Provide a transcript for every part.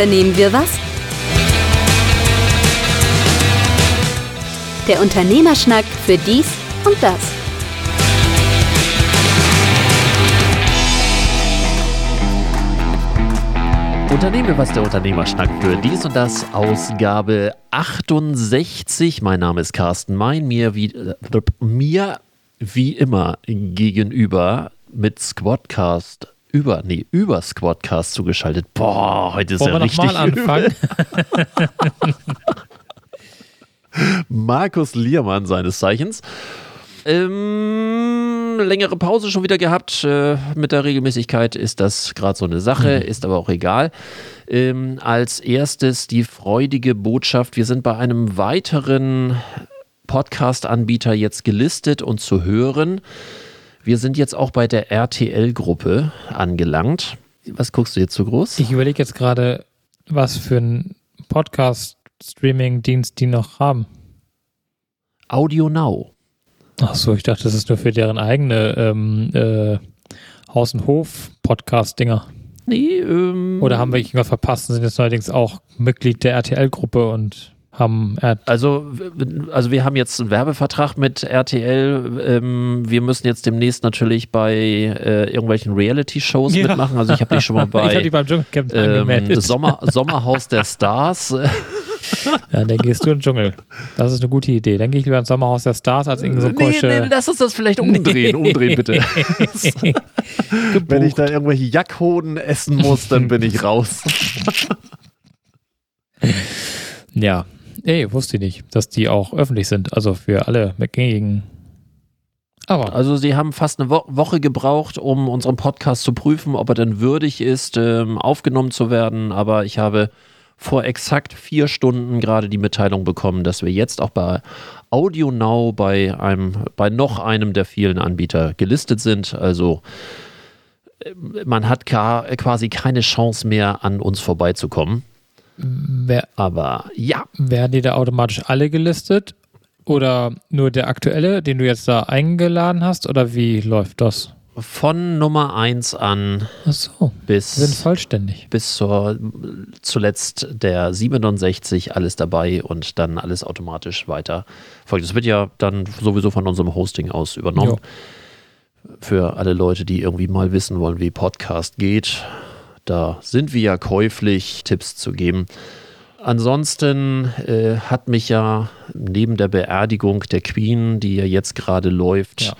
unternehmen wir was? Der Unternehmerschnack für dies und das. Unternehmen was der Unternehmerschnack für dies und das Ausgabe 68. Mein Name ist Carsten Mein, mir wie, äh, mir wie immer gegenüber mit Squadcast über, nee, über Squadcast zugeschaltet. Boah, heute ist Wollen ja wir richtig nochmal anfangen? Markus Liermann seines Zeichens. Ähm, längere Pause schon wieder gehabt. Äh, mit der Regelmäßigkeit ist das gerade so eine Sache, ist aber auch egal. Ähm, als erstes die freudige Botschaft. Wir sind bei einem weiteren Podcast-Anbieter jetzt gelistet und zu hören. Wir sind jetzt auch bei der RTL-Gruppe angelangt. Was guckst du jetzt so groß? Ich überlege jetzt gerade, was für einen Podcast-Streaming-Dienst die noch haben. Audio Now. Ach so, ich dachte, das ist nur für deren eigene ähm, äh, Haus- und Hof-Podcast-Dinger. Nee, ähm, Oder haben wir irgendwas verpasst und sind jetzt neuerdings auch Mitglied der RTL-Gruppe und haben Also, also wir haben jetzt einen Werbevertrag mit RTL. Ähm, wir müssen jetzt demnächst natürlich bei äh, irgendwelchen Reality-Shows Ja. mitmachen. Also ich habe dich schon mal ich habe die bei beim Dschungelcamp ähm, angemeldet. Sommer, Sommerhaus der Stars. Ja, dann gehst du in den Dschungel. Das ist eine gute Idee. Dann gehe ich lieber ins Sommerhaus der Stars als irgendwie so nee, nee, lass uns das vielleicht umdrehen. Umdrehen bitte. Wenn ich da irgendwelche Jackhoden essen muss, dann bin ich raus. Ja, ey, wusste ich nicht, dass die auch öffentlich sind, also für alle gängigen. Aber Also sie haben fast eine Wo Woche gebraucht, um unseren Podcast zu prüfen, ob er denn würdig ist, ähm, aufgenommen zu werden. Aber ich habe vor exakt vier Stunden gerade die Mitteilung bekommen, dass wir jetzt auch bei Audio Now bei einem, bei noch einem der vielen Anbieter gelistet sind. Also äh, man hat quasi keine Chance mehr, an uns vorbeizukommen. Wer, Aber ja, werden die da automatisch alle gelistet? Oder nur der aktuelle, den du jetzt da eingeladen hast? Oder wie läuft das? von Nummer 1 an so, bis sind vollständig. bis zur zuletzt der 67 alles dabei und dann alles automatisch weiter folgt. Das wird ja dann sowieso von unserem Hosting aus übernommen. Jo. Für alle Leute, die irgendwie mal wissen wollen, wie Podcast geht. Da sind wir ja käuflich, Tipps zu geben. Ansonsten äh, hat mich ja neben der Beerdigung der Queen, die ja jetzt gerade läuft, Ja.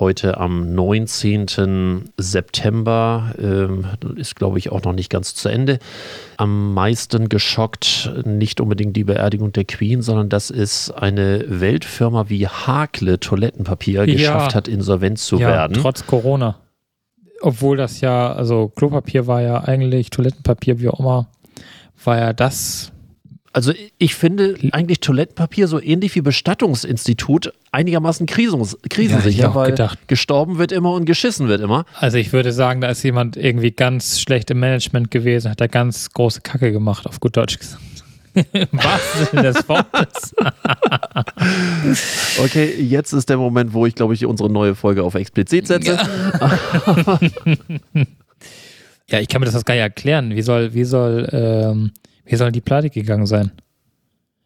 heute am 19. September, ähm, ist glaube ich auch noch nicht ganz zu Ende, am meisten geschockt, nicht unbedingt die Beerdigung der Queen, sondern dass es eine Weltfirma wie Hakle Toilettenpapier Ja. geschafft hat, insolvent zu ja, werden. trotz Corona. Obwohl das ja, also Klopapier war ja eigentlich, Toilettenpapier, wie auch immer, war ja das. Also ich finde eigentlich Toilettenpapier so ähnlich wie Bestattungsinstitut einigermaßen krisungs- krisensicher, Ja, weil gedacht. gestorben wird immer und geschissen wird immer. Also ich würde sagen, da ist jemand irgendwie ganz schlecht im Management gewesen, hat da ganz große Kacke gemacht, auf gut Deutsch gesagt. Wahrsten Sinne des Wortes. Okay, jetzt ist der Moment, wo ich glaube ich unsere neue Folge auf explizit setze. Ja, ich kann mir das gar nicht erklären. Wie soll, wie soll, ähm, wie soll die pleite gegangen sein?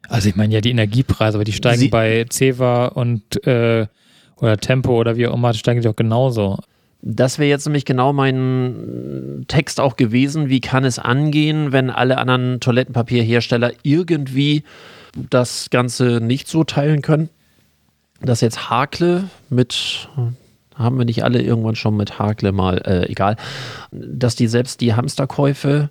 Also ich meine ja die Energiepreise, aber die steigen Sie- bei Ceva und äh, oder Tempo oder wie auch immer, steigen die auch genauso. Das wäre jetzt nämlich genau mein Text auch gewesen. Wie kann es angehen, wenn alle anderen Toilettenpapierhersteller irgendwie das Ganze nicht so teilen können? Dass jetzt Hakle mit, haben wir nicht alle irgendwann schon mit Hakle mal, äh, egal, dass die selbst die Hamsterkäufe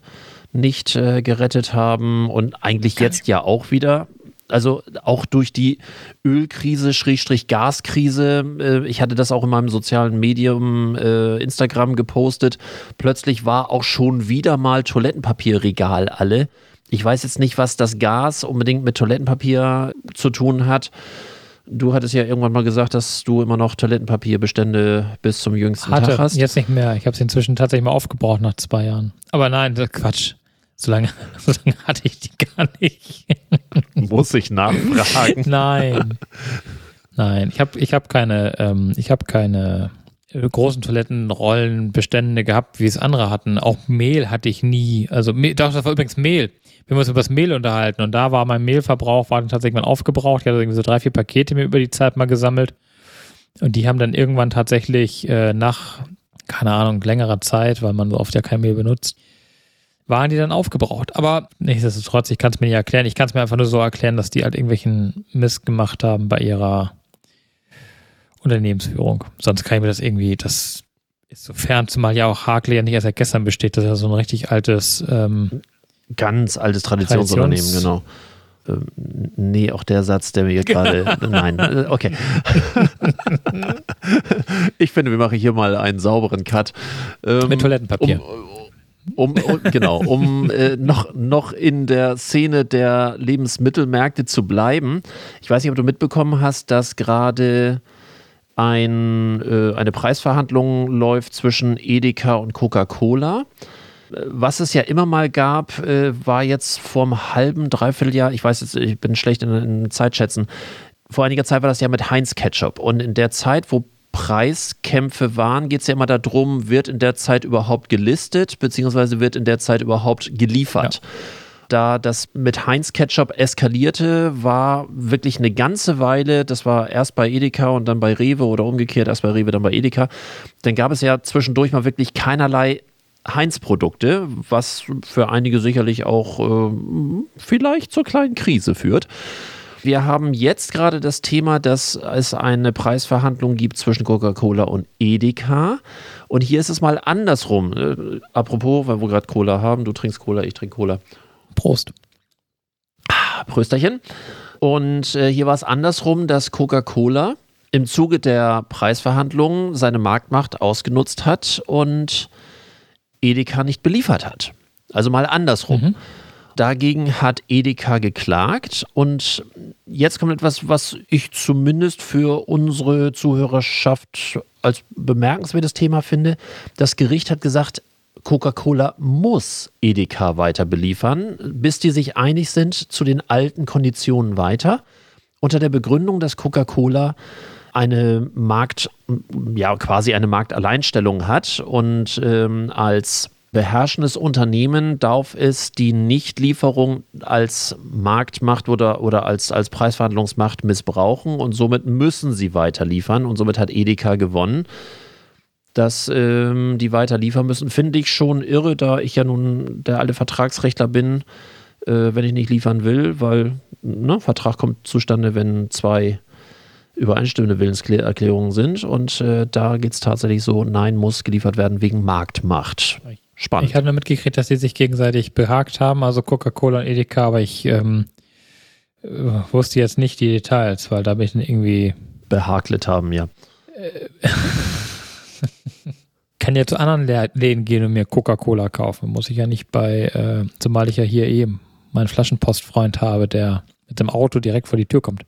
nicht äh, gerettet haben und eigentlich jetzt ja auch wieder. Also auch durch die Ölkrise, Schrägstrich Gaskrise, äh, ich hatte das auch in meinem sozialen Medium äh, Instagram gepostet, plötzlich war auch schon wieder mal Toilettenpapierregal alle. Ich weiß jetzt nicht, was das Gas unbedingt mit Toilettenpapier zu tun hat. Du hattest ja irgendwann mal gesagt, dass du immer noch Toilettenpapierbestände bis zum jüngsten Tag Hatte, hast. jetzt nicht mehr. Ich habe es inzwischen tatsächlich mal aufgebraucht nach zwei Jahren. Aber nein, Quatsch. So lange, so lange hatte ich die gar nicht. Muss ich nachfragen. Nein. Nein, ich habe ich hab keine, ähm, ich hab keine äh, großen Toilettenrollenbestände gehabt, wie es andere hatten. Auch Mehl hatte ich nie. Also, das war übrigens Mehl. Wir haben uns über das Mehl unterhalten und da war mein Mehlverbrauch war dann tatsächlich mal aufgebraucht. Ich hatte irgendwie so drei, vier Pakete mir über die Zeit mal gesammelt. Und die haben dann irgendwann tatsächlich äh, nach, keine Ahnung, längerer Zeit, weil man so oft ja kein Mehl benutzt, waren die dann aufgebraucht. Aber nichtsdestotrotz, ich kann es mir nicht erklären. Ich kann es mir einfach nur so erklären, dass die halt irgendwelchen Mist gemacht haben bei ihrer Unternehmensführung. Sonst kann ich mir das irgendwie, das ist so fern, zumal ja auch Hakle ja nicht erst seit gestern besteht. Das ist ja so ein richtig altes ähm, Ganz altes Traditionsunternehmen, Traditions- genau. Ähm, nee, auch der Satz, der mir hier gerade. Nein, äh, okay. ich finde, wir machen hier mal einen sauberen Cut. Ähm, mit Toilettenpapier. Um, um, genau, um äh, noch, noch in der Szene der Lebensmittelmärkte zu bleiben. Ich weiß nicht, ob du mitbekommen hast, dass gerade ein, äh, eine Preisverhandlung läuft zwischen Edeka und Coca-Cola. Äh, Was es ja immer mal gab, äh, war jetzt vor einem halben, dreiviertel Jahr, ich weiß jetzt, ich bin schlecht in, in Zeitschätzen, vor einiger Zeit war das ja mit Heinz Ketchup. Und in der Zeit, wo Preiskämpfe waren, geht es ja immer darum, wird in der Zeit überhaupt gelistet, beziehungsweise wird in der Zeit überhaupt geliefert. Da das mit Heinz Ketchup eskalierte, war wirklich eine ganze Weile, das war erst bei Edeka und dann bei Rewe oder umgekehrt, erst bei Rewe, dann bei Edeka, dann gab es ja zwischendurch mal wirklich keinerlei Heinz-Produkte, was für einige sicherlich auch äh, vielleicht zur kleinen Krise führt. Wir haben jetzt gerade das Thema, dass es eine Preisverhandlung gibt zwischen Coca-Cola und Edeka. Und hier ist es mal andersrum. Äh, apropos, weil wir gerade Cola haben, du trinkst Cola, ich trinke Cola. Prost. Prösterchen. Und äh, hier war es andersrum, dass Coca-Cola im Zuge der Preisverhandlungen seine Marktmacht ausgenutzt hat und Edeka nicht beliefert hat. Also mal andersrum. Mhm. Dagegen hat Edeka geklagt und jetzt kommt etwas, was ich zumindest für unsere Zuhörerschaft als bemerkenswertes Thema finde. Das Gericht hat gesagt, Coca-Cola muss Edeka weiter beliefern, bis die sich einig sind zu den alten Konditionen weiter. Unter der Begründung, dass Coca-Cola eine Markt, ja, quasi eine Marktalleinstellung hat und ähm, als beherrschendes Unternehmen darf es die Nichtlieferung als Marktmacht oder, oder als, als Preisverhandlungsmacht missbrauchen und somit müssen sie weiter liefern und somit hat Edeka gewonnen. Dass ähm, die weiter liefern müssen, finde ich schon irre, da ich ja nun der alte Vertragsrechtler bin, äh, wenn ich nicht liefern will, weil ne, Vertrag kommt zustande, wenn zwei übereinstimmende Willenserklärungen sind und äh, da geht es tatsächlich so, nein, muss geliefert werden wegen Marktmacht. Spannend. Ich habe nur mitgekriegt, dass sie sich gegenseitig behagt haben, also Coca-Cola und Edeka, aber ich ähm, äh, wusste jetzt nicht die Details, weil da bin ich dann irgendwie. behagelt haben, ja. Kann ja zu anderen Lä- Läden gehen und mir Coca-Cola kaufen. Muss ich ja nicht bei, äh, zumal ich ja hier eben meinen Flaschenpostfreund habe, der mit dem Auto direkt vor die Tür kommt.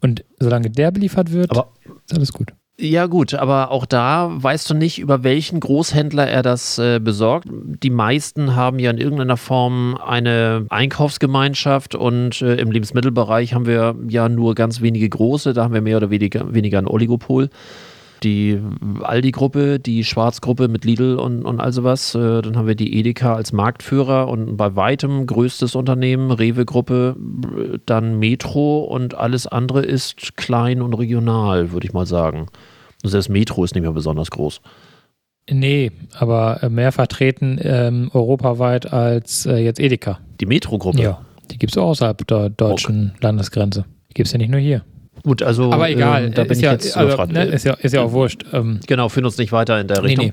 Und solange der beliefert wird, Aber ist alles gut. Ja gut, aber auch da weißt du nicht, über welchen Großhändler er das äh, besorgt. Die meisten haben ja in irgendeiner Form eine Einkaufsgemeinschaft und äh, im Lebensmittelbereich haben wir ja nur ganz wenige große, da haben wir mehr oder weniger, weniger ein Oligopol. Die Aldi-Gruppe, die Schwarz-Gruppe mit Lidl und, und all sowas. Äh, dann haben wir die Edeka als Marktführer und bei weitem größtes Unternehmen, Rewe-Gruppe, dann Metro und alles andere ist klein und regional, würde ich mal sagen. Und selbst Metro ist nicht mehr besonders groß. Nee, aber äh, mehr vertreten ähm, europaweit als äh, jetzt Edeka. Die Metro-Gruppe. Ja, die gibt es auch außerhalb der deutschen Landesgrenze. Die gibt es ja nicht nur hier. Gut, also Aber egal, ähm, da bin ist, ich ja, jetzt also, ne, ist, ja, ist ja auch wurscht. Ähm, Genau, führen uns nicht weiter in der nee, Richtung. nee.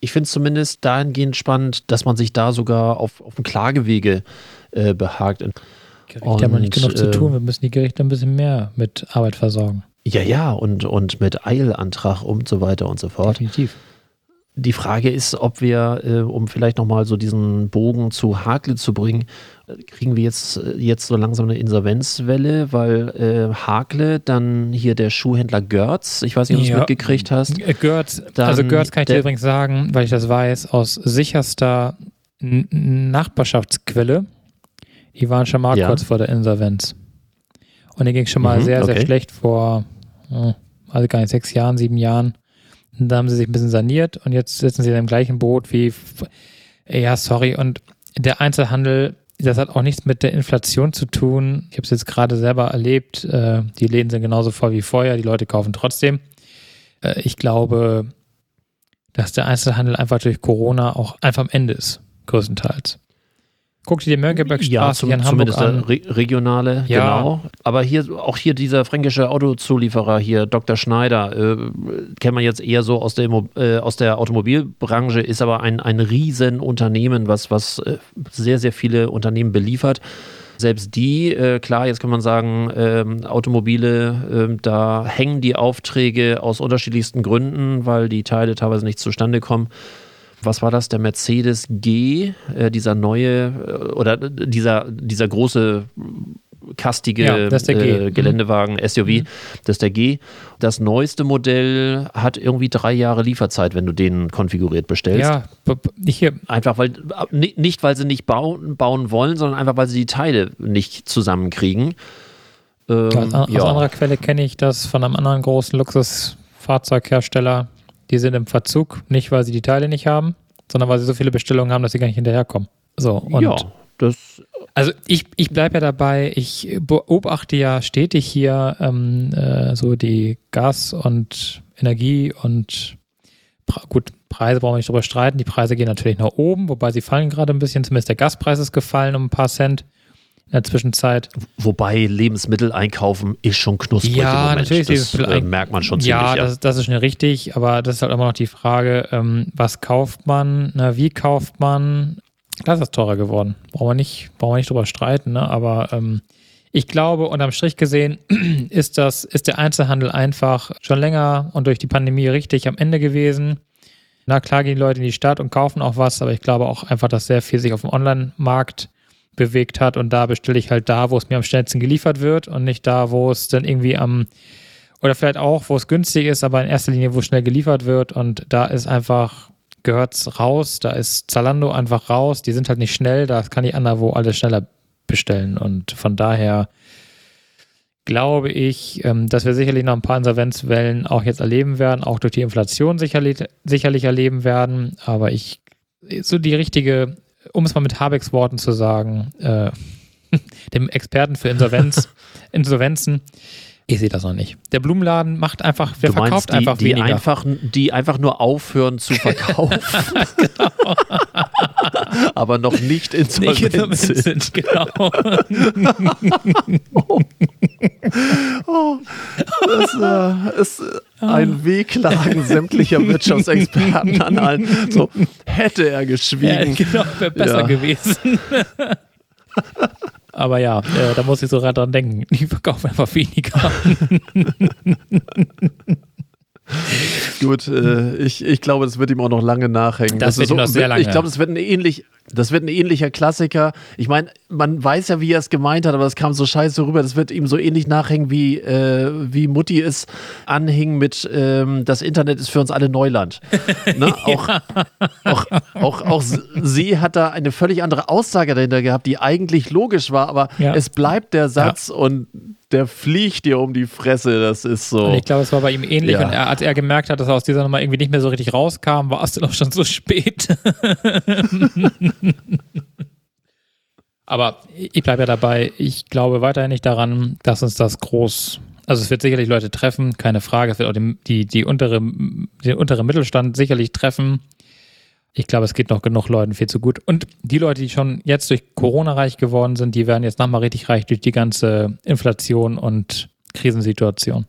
Ich finde es zumindest dahingehend spannend, dass man sich da sogar auf, auf dem Klagewege äh, behagt. Gerichte haben noch nicht genug zu äh, tun. Wir müssen die Gerichte ein bisschen mehr mit Arbeit versorgen. Ja, ja, und, und mit Eilantrag und so weiter und so fort. Definitiv. Die Frage ist, ob wir, äh, um vielleicht nochmal so diesen Bogen zu Hakle zu bringen, äh, kriegen wir jetzt, äh, jetzt so langsam eine Insolvenzwelle, weil äh, Hakle, dann hier der Schuhhändler Görz, ich weiß nicht, ob du es Ja. mitgekriegt hast. Äh, Görz, also Görz kann ich dir übrigens sagen, weil ich das weiß, aus sicherster N Nachbarschaftsquelle. Die waren schon mal Ja. kurz vor der Insolvenz. Und denen ging schon mal Mhm, sehr, sehr okay. schlecht vor, also gar nicht, sechs Jahren, sieben Jahren. Da haben sie sich ein bisschen saniert und jetzt sitzen sie in dem gleichen Boot wie, ja, sorry. Und der Einzelhandel, das hat auch nichts mit der Inflation zu tun. Ich habe es jetzt gerade selber erlebt. Äh, die Läden sind genauso voll wie vorher. Die Leute kaufen trotzdem. Äh, ich glaube, dass der Einzelhandel einfach durch Corona auch einfach am Ende ist, größtenteils. Guck dir die Mönckebergstraße ja, in Hamburg zumindest an. Re regionale, Ja. genau. Aber hier, auch hier dieser fränkische Autozulieferer hier, Dr. Schneider, äh, kennt man jetzt eher so aus der, äh, aus der Automobilbranche, ist aber ein, ein Riesenunternehmen, was, was äh, sehr, sehr viele Unternehmen beliefert. Selbst die, äh, klar, jetzt kann man sagen, ähm, Automobile, ähm, da hängen die Aufträge aus unterschiedlichsten Gründen, weil die Teile teilweise nicht zustande kommen. Was war das? Der Mercedes G, äh, dieser neue äh, oder dieser, dieser große kastige Ja, äh, Mhm. Geländewagen, SUV, das ist der G. Das neueste Modell hat irgendwie drei Jahre Lieferzeit, wenn du den konfiguriert bestellst. Ja, b- hier, Einfach weil, ni- nicht weil sie nicht bauen, bauen wollen, sondern einfach weil sie die Teile nicht zusammenkriegen. Ähm, aus, aus ja. anderer Quelle kenne ich das von einem anderen großen Luxusfahrzeughersteller. Die sind im Verzug, nicht weil sie die Teile nicht haben, sondern weil sie so viele Bestellungen haben, dass sie gar nicht hinterherkommen. So, und ja, das Also ich, ich bleibe ja dabei, ich beobachte ja stetig hier ähm, äh, so die Gas- und Energie und gut, Preise brauchen wir nicht drüber streiten. Die Preise gehen natürlich nach oben, wobei sie fallen gerade ein bisschen. Zumindest der Gaspreis ist gefallen um ein paar Cent in der Zwischenzeit. Wobei Lebensmittel einkaufen ist schon knusprig Ja, natürlich Das äh, merkt man schon ziemlich. ja, Ja, Das, das ist schon richtig, aber das ist halt immer noch die Frage, ähm, was kauft man, ne, wie kauft man? Das ist teurer geworden. Brauchen wir nicht, brauchen wir nicht drüber streiten, ne? aber ähm, ich glaube, unterm Strich gesehen ist das, ist der Einzelhandel einfach schon länger und durch die Pandemie richtig am Ende gewesen. Na klar gehen die Leute in die Stadt und kaufen auch was, aber ich glaube auch einfach, dass sehr viel sich auf dem Online-Markt bewegt hat und da bestelle ich halt da, wo es mir am schnellsten geliefert wird und nicht da, wo es dann irgendwie am oder vielleicht auch, wo es günstig ist, aber in erster Linie, wo es schnell geliefert wird und da ist einfach, gehört's raus, da ist Zalando einfach raus, die sind halt nicht schnell, da kann ich anderwo alles schneller bestellen und von daher glaube ich, ähm, dass wir sicherlich noch ein paar Insolvenzwellen auch jetzt erleben werden, auch durch die Inflation sicherlich, sicherlich erleben werden, aber ich, so die richtige, um es mal mit Habecks Worten zu sagen, äh, dem Experten für Insolvenz, Insolvenzen, ich sehe das noch nicht. Der Blumenladen macht einfach, der du meinst verkauft die, einfach die weniger. einfach, die einfach nur aufhören zu verkaufen, aber noch nicht Nicht insolvent sind. sind, genau. Das äh, ist ein Wehklagen sämtlicher Wirtschaftsexperten an allen. So hätte er Ja, geschwiegen. genau, wäre besser Ja. gewesen. Aber ja, äh, da muss ich so dran denken. Die verkaufen einfach weniger. Gut, äh, ich, ich glaube, das wird ihm auch noch lange nachhängen. Das wird ist ihm noch sehr lange. Ich glaube, das wird ein ähnlich, das wird ein ähnlicher Klassiker. Ich meine, man weiß ja, wie er es gemeint hat, aber es kam so scheiße rüber. Das wird ihm so ähnlich nachhängen, wie, äh, wie Mutti es anhing mit ähm, das Internet ist für uns alle Neuland. Ne? auch, auch, auch, auch sie hat da eine völlig andere Aussage dahinter gehabt, die eigentlich logisch war, aber Ja. es bleibt der Satz und der fliegt dir um die Fresse. Das ist so. Und ich glaube, es war bei ihm ähnlich. Ja. Und er, als er gemerkt hat, dass er aus dieser Nummer irgendwie nicht mehr so richtig rauskam, war es dann auch schon so spät. Aber ich bleibe ja dabei. Ich glaube weiterhin nicht daran, dass uns das groß. Also es wird sicherlich Leute treffen, keine Frage. Es wird auch die, die, die untere, den unteren Mittelstand sicherlich treffen. Ich glaube, es geht noch genug Leuten viel zu gut. Und die Leute, die schon jetzt durch Corona reich geworden sind, die werden jetzt nochmal richtig reich durch die ganze Inflation und Krisensituation.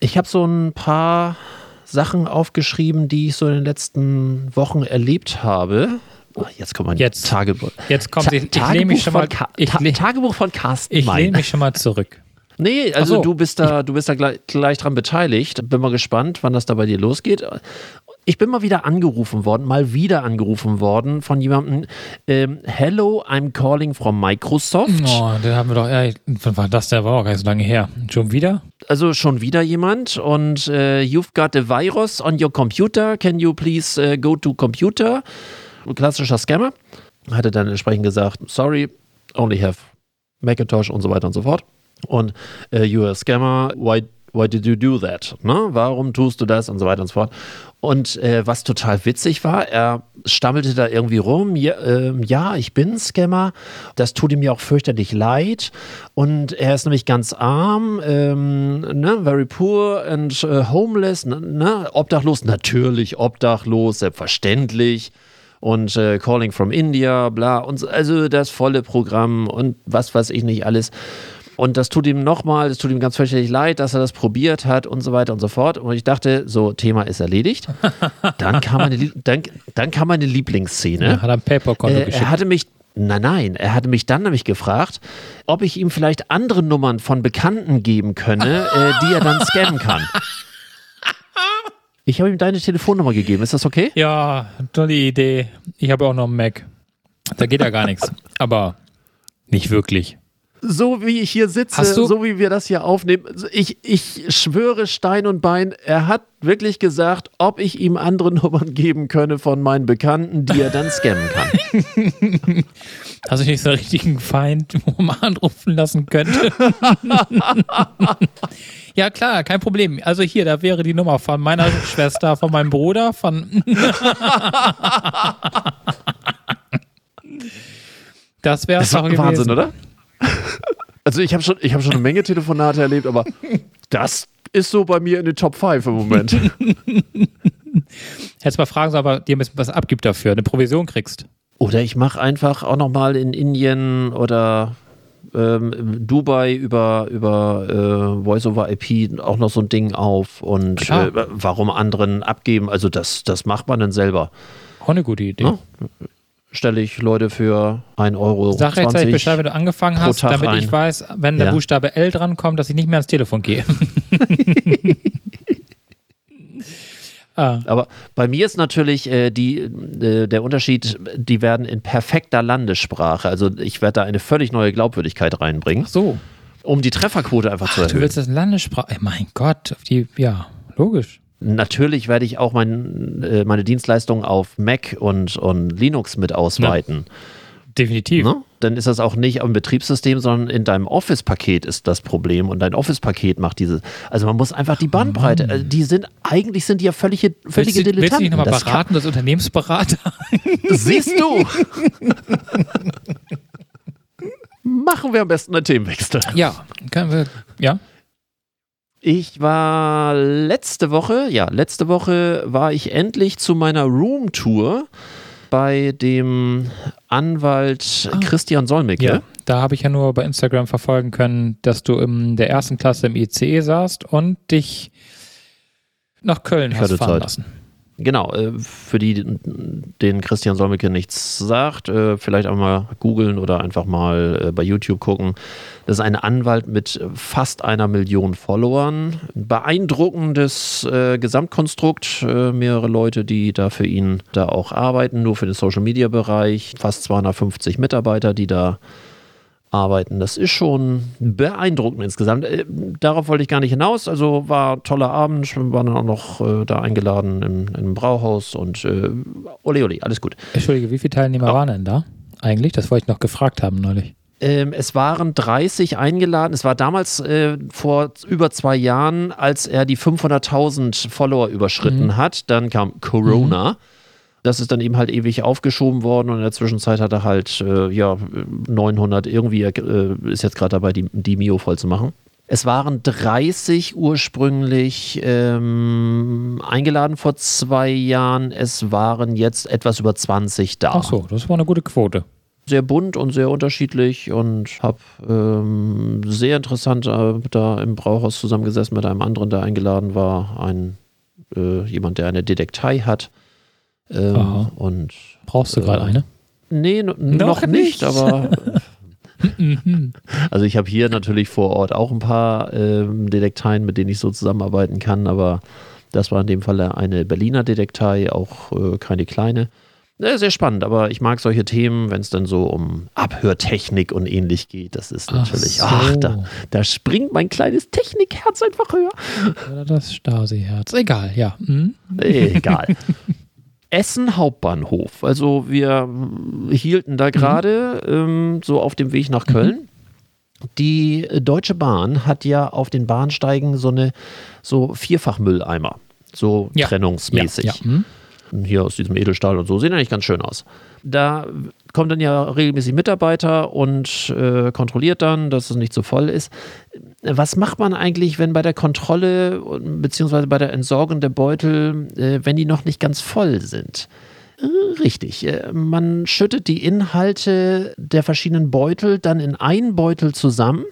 Ich habe so ein paar Sachen aufgeschrieben, die ich so in den letzten Wochen erlebt habe. Oh, jetzt kommt mein Jetzt. Tagebuch. Jetzt kommt Ta ich, ich lehne mich schon mal, von Ka ich, Ta Tagebuch von Carsten ich lehne mich schon mal zurück. Nee, also so. du bist da, du bist da gleich, gleich dran beteiligt. Bin mal gespannt, wann das da bei dir losgeht. Ich bin mal wieder angerufen worden, mal wieder angerufen worden von jemandem. Ähm, Hello, I'm calling from Microsoft. Oh, den haben wir doch, wann war das? Der war auch gar nicht so lange her. Schon wieder? Also schon wieder jemand und äh, you've got a virus on your computer. Can you please äh, go to computer? Klassischer Scammer. Hatte dann entsprechend gesagt, sorry, only have Macintosh und so weiter und so fort. Und äh, you're a scammer. Why, why did you do that? Ne? Warum tust du das und so weiter und so fort. Und äh, was total witzig war, er stammelte da irgendwie rum, ja, äh, ja, ich bin Scammer, das tut ihm ja auch fürchterlich leid und er ist nämlich ganz arm, ähm, ne, very poor and äh, homeless, ne, ne, obdachlos, natürlich obdachlos, selbstverständlich und äh, Calling from India, bla, und so, also das volle Programm und was weiß ich nicht alles. Und das tut ihm nochmal, das tut ihm ganz fürchterlich leid, dass er das probiert hat und so weiter und so fort. Und ich dachte, so, Thema ist erledigt. Dann kam meine, dann, dann kam meine Lieblingsszene. Ja, hat er ein PayPal-Konto Äh, geschickt. er hatte mich, nein, nein, er hatte mich dann nämlich gefragt, ob ich ihm vielleicht andere Nummern von Bekannten geben könne, äh, die er dann scammen kann. Ich habe ihm deine Telefonnummer gegeben, ist das okay? Ja, tolle Idee. Ich habe auch noch einen Mac. Da geht ja gar nichts. Aber nicht wirklich. So wie ich hier sitze, so wie wir das hier aufnehmen, ich, ich schwöre Stein und Bein, er hat wirklich gesagt, ob ich ihm andere Nummern geben könne von meinen Bekannten, die er dann scammen kann. Hast du nicht so einen richtigen Feind, wo man anrufen lassen könnte? ja, klar, kein Problem. Also hier, da wäre die Nummer von meiner Schwester, von meinem Bruder, von. das wäre es gewesen. Wahnsinn, oder? Also ich habe schon, ich hab schon eine Menge Telefonate erlebt, aber das ist so bei mir in den Top 5 im Moment. Hättest mal fragen sollen, ob er dir ein bisschen was abgibt dafür, eine Provision kriegst. Oder ich mache einfach auch nochmal in Indien oder ähm, Dubai über, über äh, Voice over IP auch noch so ein Ding auf und äh, warum anderen abgeben. Also das, das macht man dann selber. Auch eine gute Idee. Ne? Stelle ich Leute für 1 Euro. Sag rechtzeitig Bescheid, wenn du angefangen hast, Tag damit ein. ich weiß, wenn der Ja. Buchstabe L drankommt, dass ich nicht mehr ans Telefon gehe. ah, Aber bei mir ist natürlich äh, die, äh, der Unterschied, die werden in perfekter Landessprache. Also ich werde da eine völlig neue Glaubwürdigkeit reinbringen, ach so. um die Trefferquote einfach zu Du erhöhen. willst das in Landessprache. Ey, mein Gott, die, ja, logisch. Natürlich werde ich auch mein, äh, meine Dienstleistungen auf Mac und, und Linux mit ausweiten. Definitiv. Ne? Dann ist das auch nicht am Betriebssystem, sondern in deinem Office-Paket ist das Problem und dein Office-Paket macht diese. Also man muss einfach die Bandbreite. äh, die sind eigentlich sind die ja völlige, völlige Willst, du- willst du dich Dilettanten. nochmal Das beraten, das Unternehmensberater? Siehst du? Machen wir am besten einen Themenwechsel. ja, können wir, ja. Ich war letzte Woche, ja, letzte Woche war ich endlich zu meiner Roomtour bei dem Anwalt Christian Solmecke. Ja, da habe ich ja nur bei Instagram verfolgen können, dass du in der ersten Klasse im ICE saßt und dich nach Köln Ich hast fahren Zeit. lassen. Genau, äh, für die, denen Christian Solmecke nichts sagt, äh, vielleicht auch mal googeln oder einfach mal äh, bei YouTube gucken. Das ist ein Anwalt mit fast einer Million Followern. Ein beeindruckendes Gesamtkonstrukt. Mehrere Leute, die da für ihn da auch arbeiten, nur für den Social Media Bereich. Fast 250 Mitarbeiter, die da arbeiten. Das ist schon beeindruckend insgesamt. Äh, Darauf wollte ich gar nicht hinaus. Also war ein toller Abend. Wir waren dann auch noch äh, da eingeladen im, im Brauhaus und äh, ole ole, alles gut. Entschuldige, wie viele Teilnehmer waren denn da? Eigentlich, das wollte ich noch gefragt haben neulich. Ähm, es waren 30 eingeladen. Es war damals äh, vor über zwei Jahren, als er die 500.000 Follower überschritten hat. Dann kam Corona. Das ist dann eben halt ewig aufgeschoben worden und in der Zwischenzeit hat er halt, äh, ja, 900 irgendwie, äh, ist jetzt gerade dabei, die, die Mio voll zu machen. Es waren 30 ursprünglich ähm, eingeladen vor zwei Jahren. Es waren jetzt etwas über 20 da Ach so, das war eine gute Quote. sehr bunt und sehr unterschiedlich und habe ähm, sehr interessant äh, da im Brauhaus zusammengesessen mit einem anderen, der eingeladen war, ein äh, jemand, der eine Detektei hat. Ähm, Aha. und Brauchst du gerade Äh, eine? nee, n- noch nicht, nicht. aber also ich habe hier natürlich vor Ort auch ein paar ähm, Detekteien, mit denen ich so zusammenarbeiten kann, aber das war in dem Fall eine Berliner Detektei, auch äh, keine kleine. Ja, sehr spannend, aber ich mag solche Themen, wenn es dann so um Abhörtechnik und ähnlich geht. Das ist Ach natürlich, so. ach, da, da springt mein kleines Technikherz einfach höher. Oder das Stasi-Herz. Egal, ja. Hm? Egal. Essen Hauptbahnhof. Also wir hielten da gerade ähm, so auf dem Weg nach Köln. Die Deutsche Bahn hat ja auf den Bahnsteigen so eine so Vierfachmülleimer, so Ja. trennungsmäßig. Ja, ja. Hm? Hier aus diesem Edelstahl und so, sehen eigentlich ganz schön aus. Da kommt dann ja regelmäßig Mitarbeiter und äh, kontrolliert dann, dass es nicht so voll ist. Was macht man eigentlich, wenn bei der Kontrolle beziehungsweise bei der Entsorgung der Beutel, äh, wenn die noch nicht ganz voll sind? Äh, Richtig. Äh, Man schüttet die Inhalte der verschiedenen Beutel dann in einen Beutel zusammen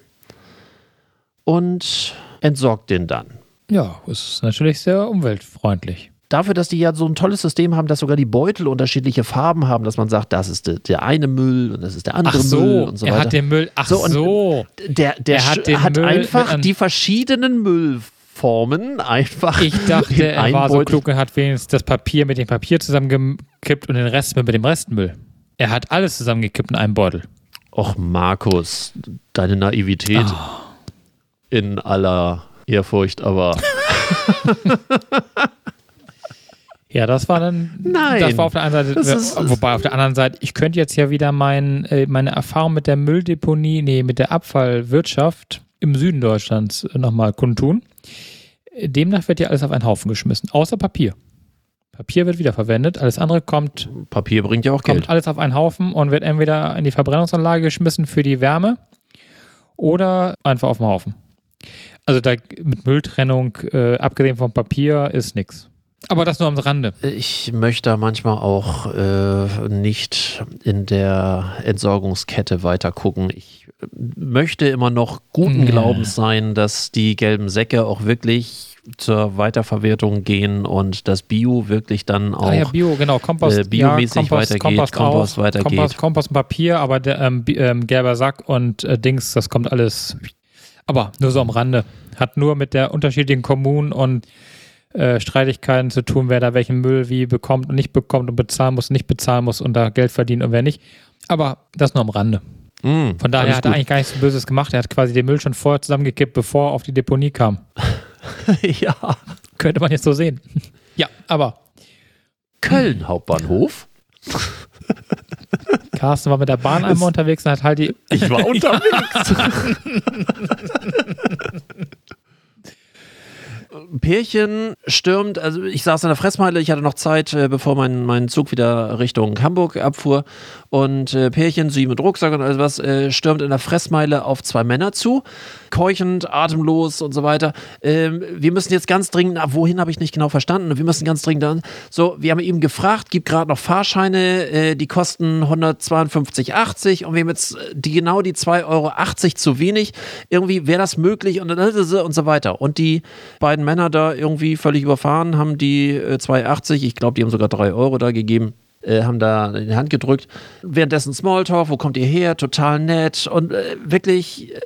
und entsorgt den dann. Ja, ist natürlich sehr umweltfreundlich. Dafür, dass die ja so ein tolles System haben, dass sogar die Beutel unterschiedliche Farben haben, dass man sagt, das ist der, der eine Müll und das ist der andere Ach so, Müll und so er weiter. hat den Müll. Ach So, so. der der er hat hat einfach die verschiedenen Müllformen einfach. Ich dachte, er war so Beutel- klug und hat wenigstens das Papier mit dem Papier zusammengekippt und den Rest mit dem Restmüll. Er hat alles zusammengekippt in einem Beutel. Och, Markus, deine Naivität Ah. in aller Ehrfurcht, aber Ja, das war dann. Nein. Das war auf der einen Seite. Das ist- wobei auf der anderen Seite, ich könnte jetzt ja wieder mein, äh, meine Erfahrung mit der Mülldeponie, nee, mit der Abfallwirtschaft im Süden Deutschlands nochmal kundtun. Demnach wird ja alles auf einen Haufen geschmissen, außer Papier. Papier wird wiederverwendet, alles andere kommt, Papier bringt ja auch kommt Geld. alles auf einen Haufen und wird entweder in die Verbrennungsanlage geschmissen für die Wärme oder einfach auf den Haufen. Also da mit Mülltrennung, äh, abgesehen vom Papier, ist nichts. Aber das nur am Rande. Ich möchte da manchmal auch äh, nicht in der Entsorgungskette weiter gucken. Ich möchte immer noch guten Ja. Glaubens sein, dass die gelben Säcke auch wirklich zur Weiterverwertung gehen und das Bio wirklich dann auch Ah ja, Bio, genau, Kompost, äh, biomäßig weitergeht, Kompost, Kompost auch, weitergeht. Kompost, Kompost und Papier, aber der ähm, ähm, gelber Sack und äh, Dings, das kommt alles, aber nur so am Rande. Hat nur mit der unterschiedlichen Kommunen und äh, Streitigkeiten zu tun, wer da welchen Müll wie bekommt und nicht bekommt und bezahlen muss und nicht bezahlen muss und da Geld verdient und wer nicht. Aber das nur am Rande. Mm, Von daher hat er gut. eigentlich gar nichts so Böses gemacht. Er hat quasi den Müll schon vorher zusammengekippt, bevor er auf die Deponie kam. ja. Könnte man jetzt so sehen. ja, aber Köln Hauptbahnhof. Carsten war mit der Bahn einmal unterwegs und hat halt die Ich war unterwegs. Pärchen stürmt, also ich saß in der Fressmeile, ich hatte noch Zeit, äh, bevor mein, mein Zug wieder Richtung Hamburg abfuhr. Und äh, Pärchen, sie mit Rucksack und alles was, äh, stürmt in der Fressmeile auf zwei Männer zu, keuchend, atemlos und so weiter. Ähm, wir müssen jetzt ganz dringend, na, wohin habe ich nicht genau verstanden, wir müssen ganz dringend dann. So, wir haben ihm gefragt, gibt gerade noch Fahrscheine, äh, die kosten 152,80 und wir haben jetzt äh, die genau die 2,80 Euro zu wenig. Irgendwie wäre das möglich und, und so weiter. Und die beiden Männer da irgendwie völlig überfahren, haben die äh, 2,80, ich glaube, die haben sogar 3 Euro da gegeben äh, haben da in die Hand gedrückt. Währenddessen Smalltalk, wo kommt ihr her? Total nett und äh, wirklich äh,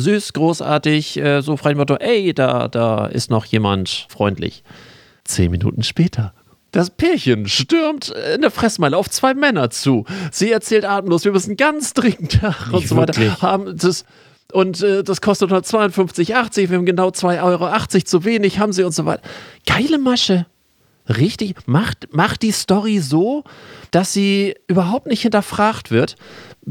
süß, großartig, äh, so frei Motto, ey, da, da ist noch jemand freundlich. Zehn Minuten später. Das Pärchen stürmt in der Fressmeile auf zwei Männer zu. Sie erzählt atemlos, wir müssen ganz dringend nach und so weiter. wirklich. Haben das, und äh, das kostet 152,80, wir haben genau 2,80 Euro zu wenig, haben sie und so weiter. Geile Masche. Richtig, macht, macht die Story so, dass sie überhaupt nicht hinterfragt wird.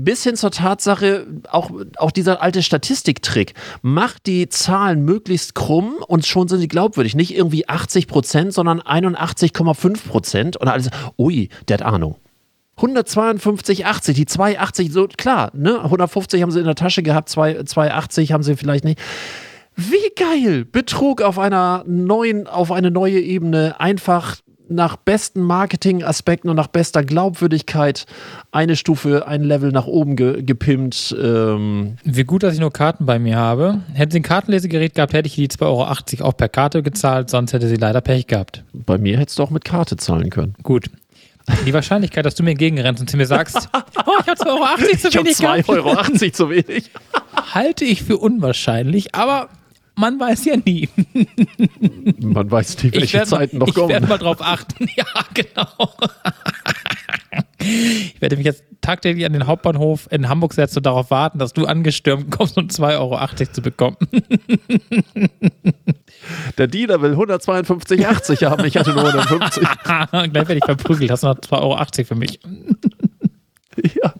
Bis hin zur Tatsache, auch, auch dieser alte Statistiktrick, macht die Zahlen möglichst krumm und schon sind sie glaubwürdig. Nicht irgendwie 80 Prozent, sondern 81,5 Prozent. Und alles, ui, der hat Ahnung. 152,80, die 2,80, so klar, ne? 150 haben sie in der Tasche gehabt, 2 2,80 haben sie vielleicht nicht. Wie geil! Betrug auf einer neuen, auf eine neue Ebene, einfach nach besten Marketingaspekten und nach bester Glaubwürdigkeit eine Stufe, ein Level nach oben ge gepimpt. Ähm, Wie gut, dass ich nur Karten bei mir habe. Hätten sie ein Kartenlesegerät gehabt, hätte ich die 2,80 Euro auch per Karte gezahlt, sonst hätte sie leider Pech gehabt. bei mir hättest du auch mit Karte zahlen können. Gut. Die Wahrscheinlichkeit, dass du mir entgegenrennst und zu mir sagst, oh, ich habe 2,80 Euro zu Ich habe wenig 2,80 gehabt, Euro zu wenig. halte ich für unwahrscheinlich, aber man weiß ja nie. Man weiß nicht, welche Zeiten noch ich kommen. werde mal drauf achten. Ja, genau. Ich werde mich jetzt tagtäglich an den Hauptbahnhof in Hamburg setzen und darauf warten, dass du angestürmt kommst, um 2,80 Euro zu bekommen. Der Dealer will 152,80 haben, ich hatte nur 150. Gleich werde ich verprügelt. Hast du noch 2,80 Euro für mich? ja.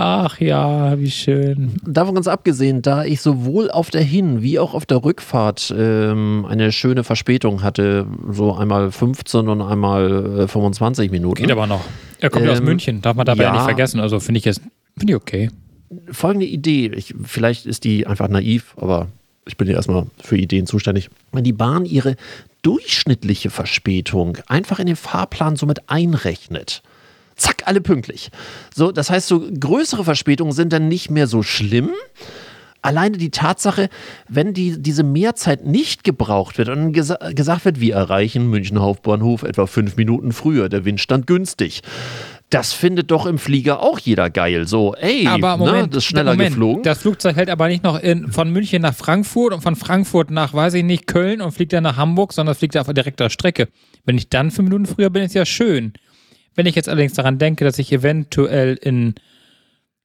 Ach ja, wie schön. Davon ganz abgesehen, da ich sowohl auf der Hin- wie auch auf der Rückfahrt ähm, eine schöne Verspätung hatte, so einmal 15 und einmal äh, 25 Minuten. Geht aber noch. Er kommt ja aus Ähm, München, darf man dabei ja ja. nicht vergessen. Also finde ich jetzt, finde ich okay. folgende Idee. Ich, vielleicht ist die einfach naiv, aber ich bin ja erstmal für Ideen zuständig. Wenn die Bahn ihre durchschnittliche Verspätung einfach in den Fahrplan somit einrechnet. Zack, alle pünktlich. So, das heißt, so größere Verspätungen sind dann nicht mehr so schlimm. Alleine die Tatsache, wenn die, diese Mehrzeit nicht gebraucht wird und gesa gesagt wird, wir erreichen München Hauptbahnhof etwa fünf Minuten früher, der Wind stand günstig. Das findet doch im Flieger auch jeder geil. So, ey, Aber Moment, ne, das ist schneller Moment, geflogen. Das Flugzeug hält aber nicht noch in, von München nach Frankfurt und von Frankfurt nach, weiß ich nicht, Köln und fliegt dann nach Hamburg, sondern es fliegt auf direkter Strecke. Wenn ich dann fünf Minuten früher bin, ist ja schön. Wenn ich jetzt allerdings daran denke, dass ich eventuell in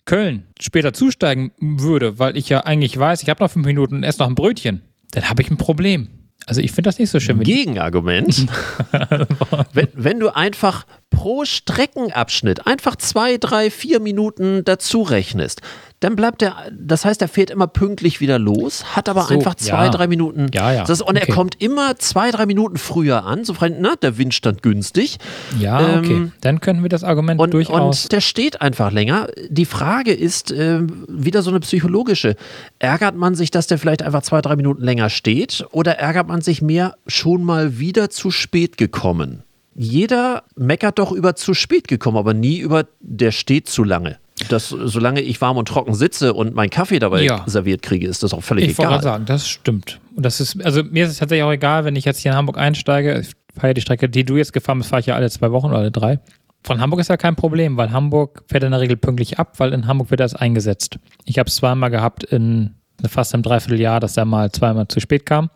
Köln später zusteigen würde, weil ich ja eigentlich weiß, ich habe noch fünf Minuten und esse noch ein Brötchen, dann habe ich ein Problem. Also ich finde das nicht so schön. Gegenargument. wenn, wenn du einfach pro Streckenabschnitt einfach zwei, drei, vier Minuten dazu rechnest, dann bleibt er, das heißt, er fährt immer pünktlich wieder los, hat aber So, einfach zwei, ja. drei Minuten. Ja, ja, Das, und okay. er kommt immer zwei, drei Minuten früher an, so frei, na, der Wind stand günstig. ja, okay. Ähm, dann könnten wir das Argument Und, durchaus. und der steht einfach länger. Die Frage ist ähm, wieder so eine psychologische. Ärgert man sich, dass der vielleicht einfach zwei, drei Minuten länger steht? Oder ärgert man sich mehr schon mal wieder zu spät gekommen? Jeder meckert doch über zu spät gekommen, aber nie über der steht zu lange. Das, solange ich warm und trocken sitze und meinen Kaffee dabei Ja. serviert kriege, ist das auch völlig Ich wollte egal. gerade sagen, das stimmt. Und das ist, also mir ist es tatsächlich auch egal, wenn ich jetzt hier in Hamburg einsteige. Ich fahre ja die Strecke, die du jetzt gefahren bist, fahre ich ja alle zwei Wochen oder alle drei. Von Hamburg ist ja kein Problem, weil Hamburg fährt in der Regel pünktlich ab, weil in Hamburg wird das eingesetzt. Ich habe es zweimal gehabt in fast einem Dreivierteljahr, dass er mal zweimal zu spät kam.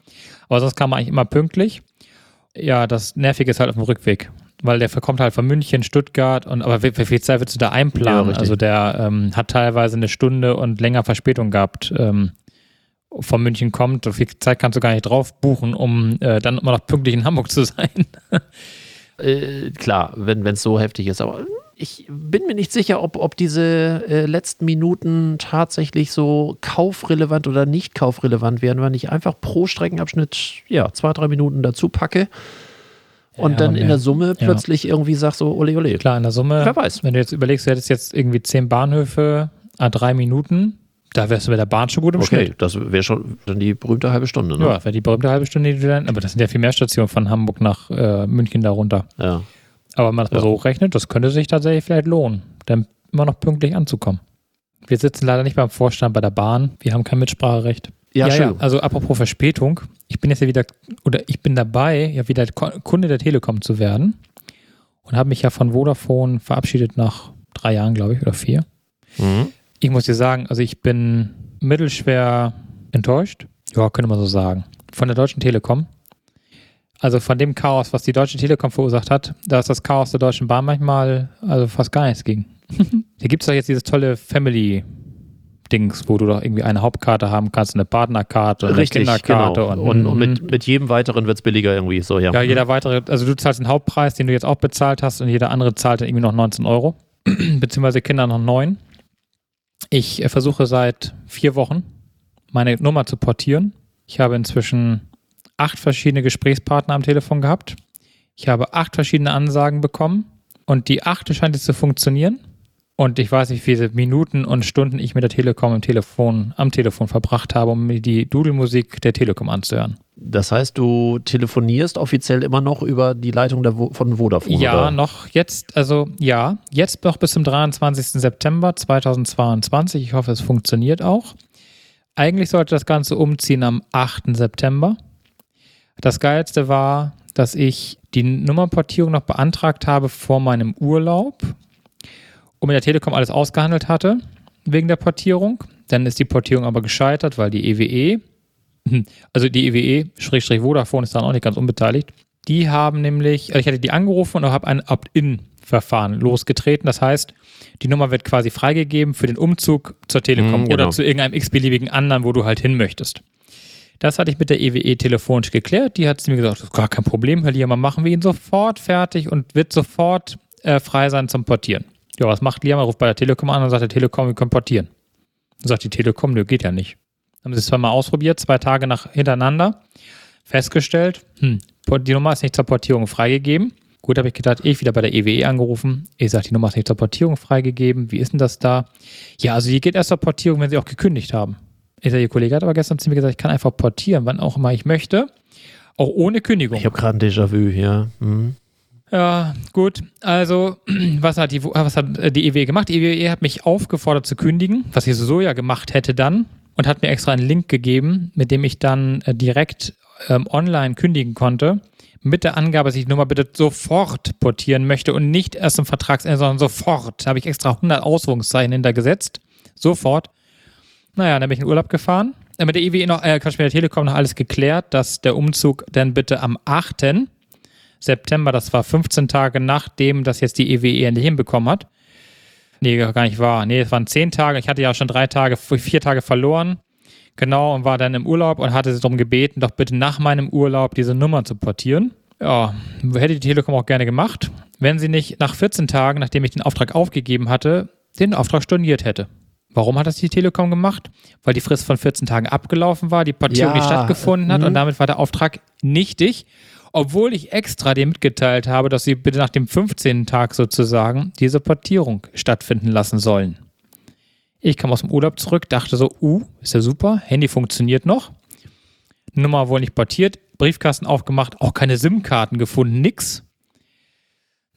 Aber sonst kam er eigentlich immer pünktlich. Ja, das Nervige ist halt auf dem Rückweg. Weil der kommt halt von München, Stuttgart und aber wie, wie viel Zeit willst du da Ja, einplanen? richtig. also der ähm, hat teilweise eine Stunde und länger Verspätung gehabt. Ähm, von München kommt, so viel Zeit kannst du gar nicht drauf buchen, um äh, dann immer noch pünktlich in Hamburg zu sein. Äh, klar, wenn es so heftig ist. Aber ich bin mir nicht sicher, ob, ob diese äh, letzten Minuten tatsächlich so kaufrelevant oder nicht kaufrelevant wären, wenn ich einfach pro Streckenabschnitt ja, zwei, drei Minuten dazu packe und Ja, dann in der Summe ja. plötzlich irgendwie sag so, ole, ole. Klar, in der Summe, Wer weiß. wenn du jetzt überlegst, du hättest jetzt irgendwie zehn Bahnhöfe, a drei Minuten, da wärst du mit der Bahn schon gut im Okay, Schnitt. das wäre schon dann die berühmte halbe Stunde. Ne? Ja, wäre die berühmte halbe Stunde, die du dann, aber das sind ja viel mehr Stationen von Hamburg nach äh, München da runter. Ja. Aber wenn man das mal so hochrechnet, das könnte sich tatsächlich vielleicht lohnen, dann immer noch pünktlich anzukommen. Wir sitzen leider nicht beim Vorstand bei der Bahn, wir haben kein Mitspracherecht. Ja, schön. Also apropos Verspätung, ich bin jetzt ja wieder, oder ich bin dabei, ja wieder Kunde der Telekom zu werden und habe mich ja von Vodafone verabschiedet nach drei Jahren, glaube ich, oder vier. Mhm. Ich muss dir sagen, also ich bin mittelschwer enttäuscht. Ja, könnte man so sagen. Von der Deutschen Telekom. Also von dem Chaos, was die Deutsche Telekom verursacht hat, da ist das Chaos der Deutschen Bahn manchmal also fast gar nichts gegen. Hier gibt es doch jetzt dieses tolle Family-Dings, wo du doch irgendwie eine Hauptkarte haben kannst, eine Partnerkarte, eine Richtig, Kinderkarte genau. und, Und, und Mhm. mit, mit jedem weiteren wird es billiger irgendwie. So, ja. ja, jeder weitere, also du zahlst den Hauptpreis, den du jetzt auch bezahlt hast, und jeder andere zahlt dann irgendwie noch 19 Euro, beziehungsweise Kinder noch 9. Ich äh, versuche seit vier Wochen meine Nummer zu portieren. Ich habe inzwischen acht verschiedene Gesprächspartner am Telefon gehabt. Ich habe acht verschiedene Ansagen bekommen und die achte scheint jetzt zu funktionieren. Und ich weiß nicht, wie viele Minuten und Stunden ich mit der Telekom im Telefon, am Telefon verbracht habe, um mir die Dudelmusik der Telekom anzuhören. Das heißt, du telefonierst offiziell immer noch über die Leitung Vo von Vodafone. Ja, oder? noch jetzt, also ja, jetzt noch bis zum 23. September 2022. Ich hoffe, es funktioniert auch. Eigentlich sollte das Ganze umziehen am 8. September. Das Geilste war, dass ich die Nummerportierung noch beantragt habe vor meinem Urlaub und mit der Telekom alles ausgehandelt hatte wegen der Portierung. Dann ist die Portierung aber gescheitert, weil die EWE, also die EWE, Schrägstrich Vodafone ist dann auch nicht ganz unbeteiligt, die haben nämlich, also ich hatte die angerufen und habe ein Opt-in-Verfahren losgetreten. Das heißt, die Nummer wird quasi freigegeben für den Umzug zur Telekom Mhm, genau. oder zu irgendeinem x-beliebigen anderen, wo du halt hin möchtest. Das hatte ich mit der EWE telefonisch geklärt. Die hat mir gesagt, das ist gar kein Problem, Herr Liermann, machen wir ihn sofort fertig und wird sofort äh, frei sein zum Portieren. Ja, was macht Liam? Er ruft bei der Telekom an und sagt der Telekom, wir können portieren. Dann sagt die Telekom, nö, geht ja nicht. Haben sie es zweimal ausprobiert, zwei Tage nach hintereinander, festgestellt, hm, die Nummer ist nicht zur Portierung freigegeben. Gut, habe ich gedacht, ich wieder bei der EWE angerufen. Ich sage, die Nummer ist nicht zur Portierung freigegeben. Wie ist denn das da? Ja, also die geht erst zur Portierung, wenn sie auch gekündigt haben. Ich sage, Ihr Kollege hat aber gestern zu mir gesagt, ich kann einfach portieren, wann auch immer ich möchte. Auch ohne Kündigung. Ich habe gerade ein Déjà-vu, ja. Hm. Ja, gut. Also, was hat die, was hat äh, die EWE gemacht? Die EWE hat mich aufgefordert zu kündigen, was ich so ja gemacht hätte dann und hat mir extra einen Link gegeben, mit dem ich dann äh, direkt ähm, online kündigen konnte. Mit der Angabe, dass ich die Nummer bitte sofort portieren möchte und nicht erst im Vertragsende, sondern sofort. Da habe ich extra 100 Ausführungszeichen hintergesetzt. Sofort. Naja, dann bin ich in Urlaub gefahren. Äh, mit der EWE noch, äh, mit der Telekom noch alles geklärt, dass der Umzug dann bitte am 8. September, das war 15 Tage nachdem das jetzt die EWE endlich hinbekommen hat. Nee, gar nicht wahr. Nee, es waren 10 Tage. Ich hatte ja schon drei Tage, vier Tage verloren. Genau, und war dann im Urlaub und hatte sie darum gebeten, doch bitte nach meinem Urlaub diese Nummer zu portieren. Ja, hätte die Telekom auch gerne gemacht, wenn sie nicht nach 14 Tagen, nachdem ich den Auftrag aufgegeben hatte, den Auftrag storniert hätte. Warum hat das die Telekom gemacht? Weil die Frist von 14 Tagen abgelaufen war, die Portierung Ja, nicht stattgefunden hat mhm. und damit war der Auftrag nichtig, obwohl ich extra dir mitgeteilt habe, dass sie bitte nach dem 15. Tag sozusagen diese Portierung stattfinden lassen sollen. Ich kam aus dem Urlaub zurück, dachte so, uh, ist ja super, Handy funktioniert noch. Nummer wohl nicht portiert, Briefkasten aufgemacht, auch keine SIM-Karten gefunden, nix.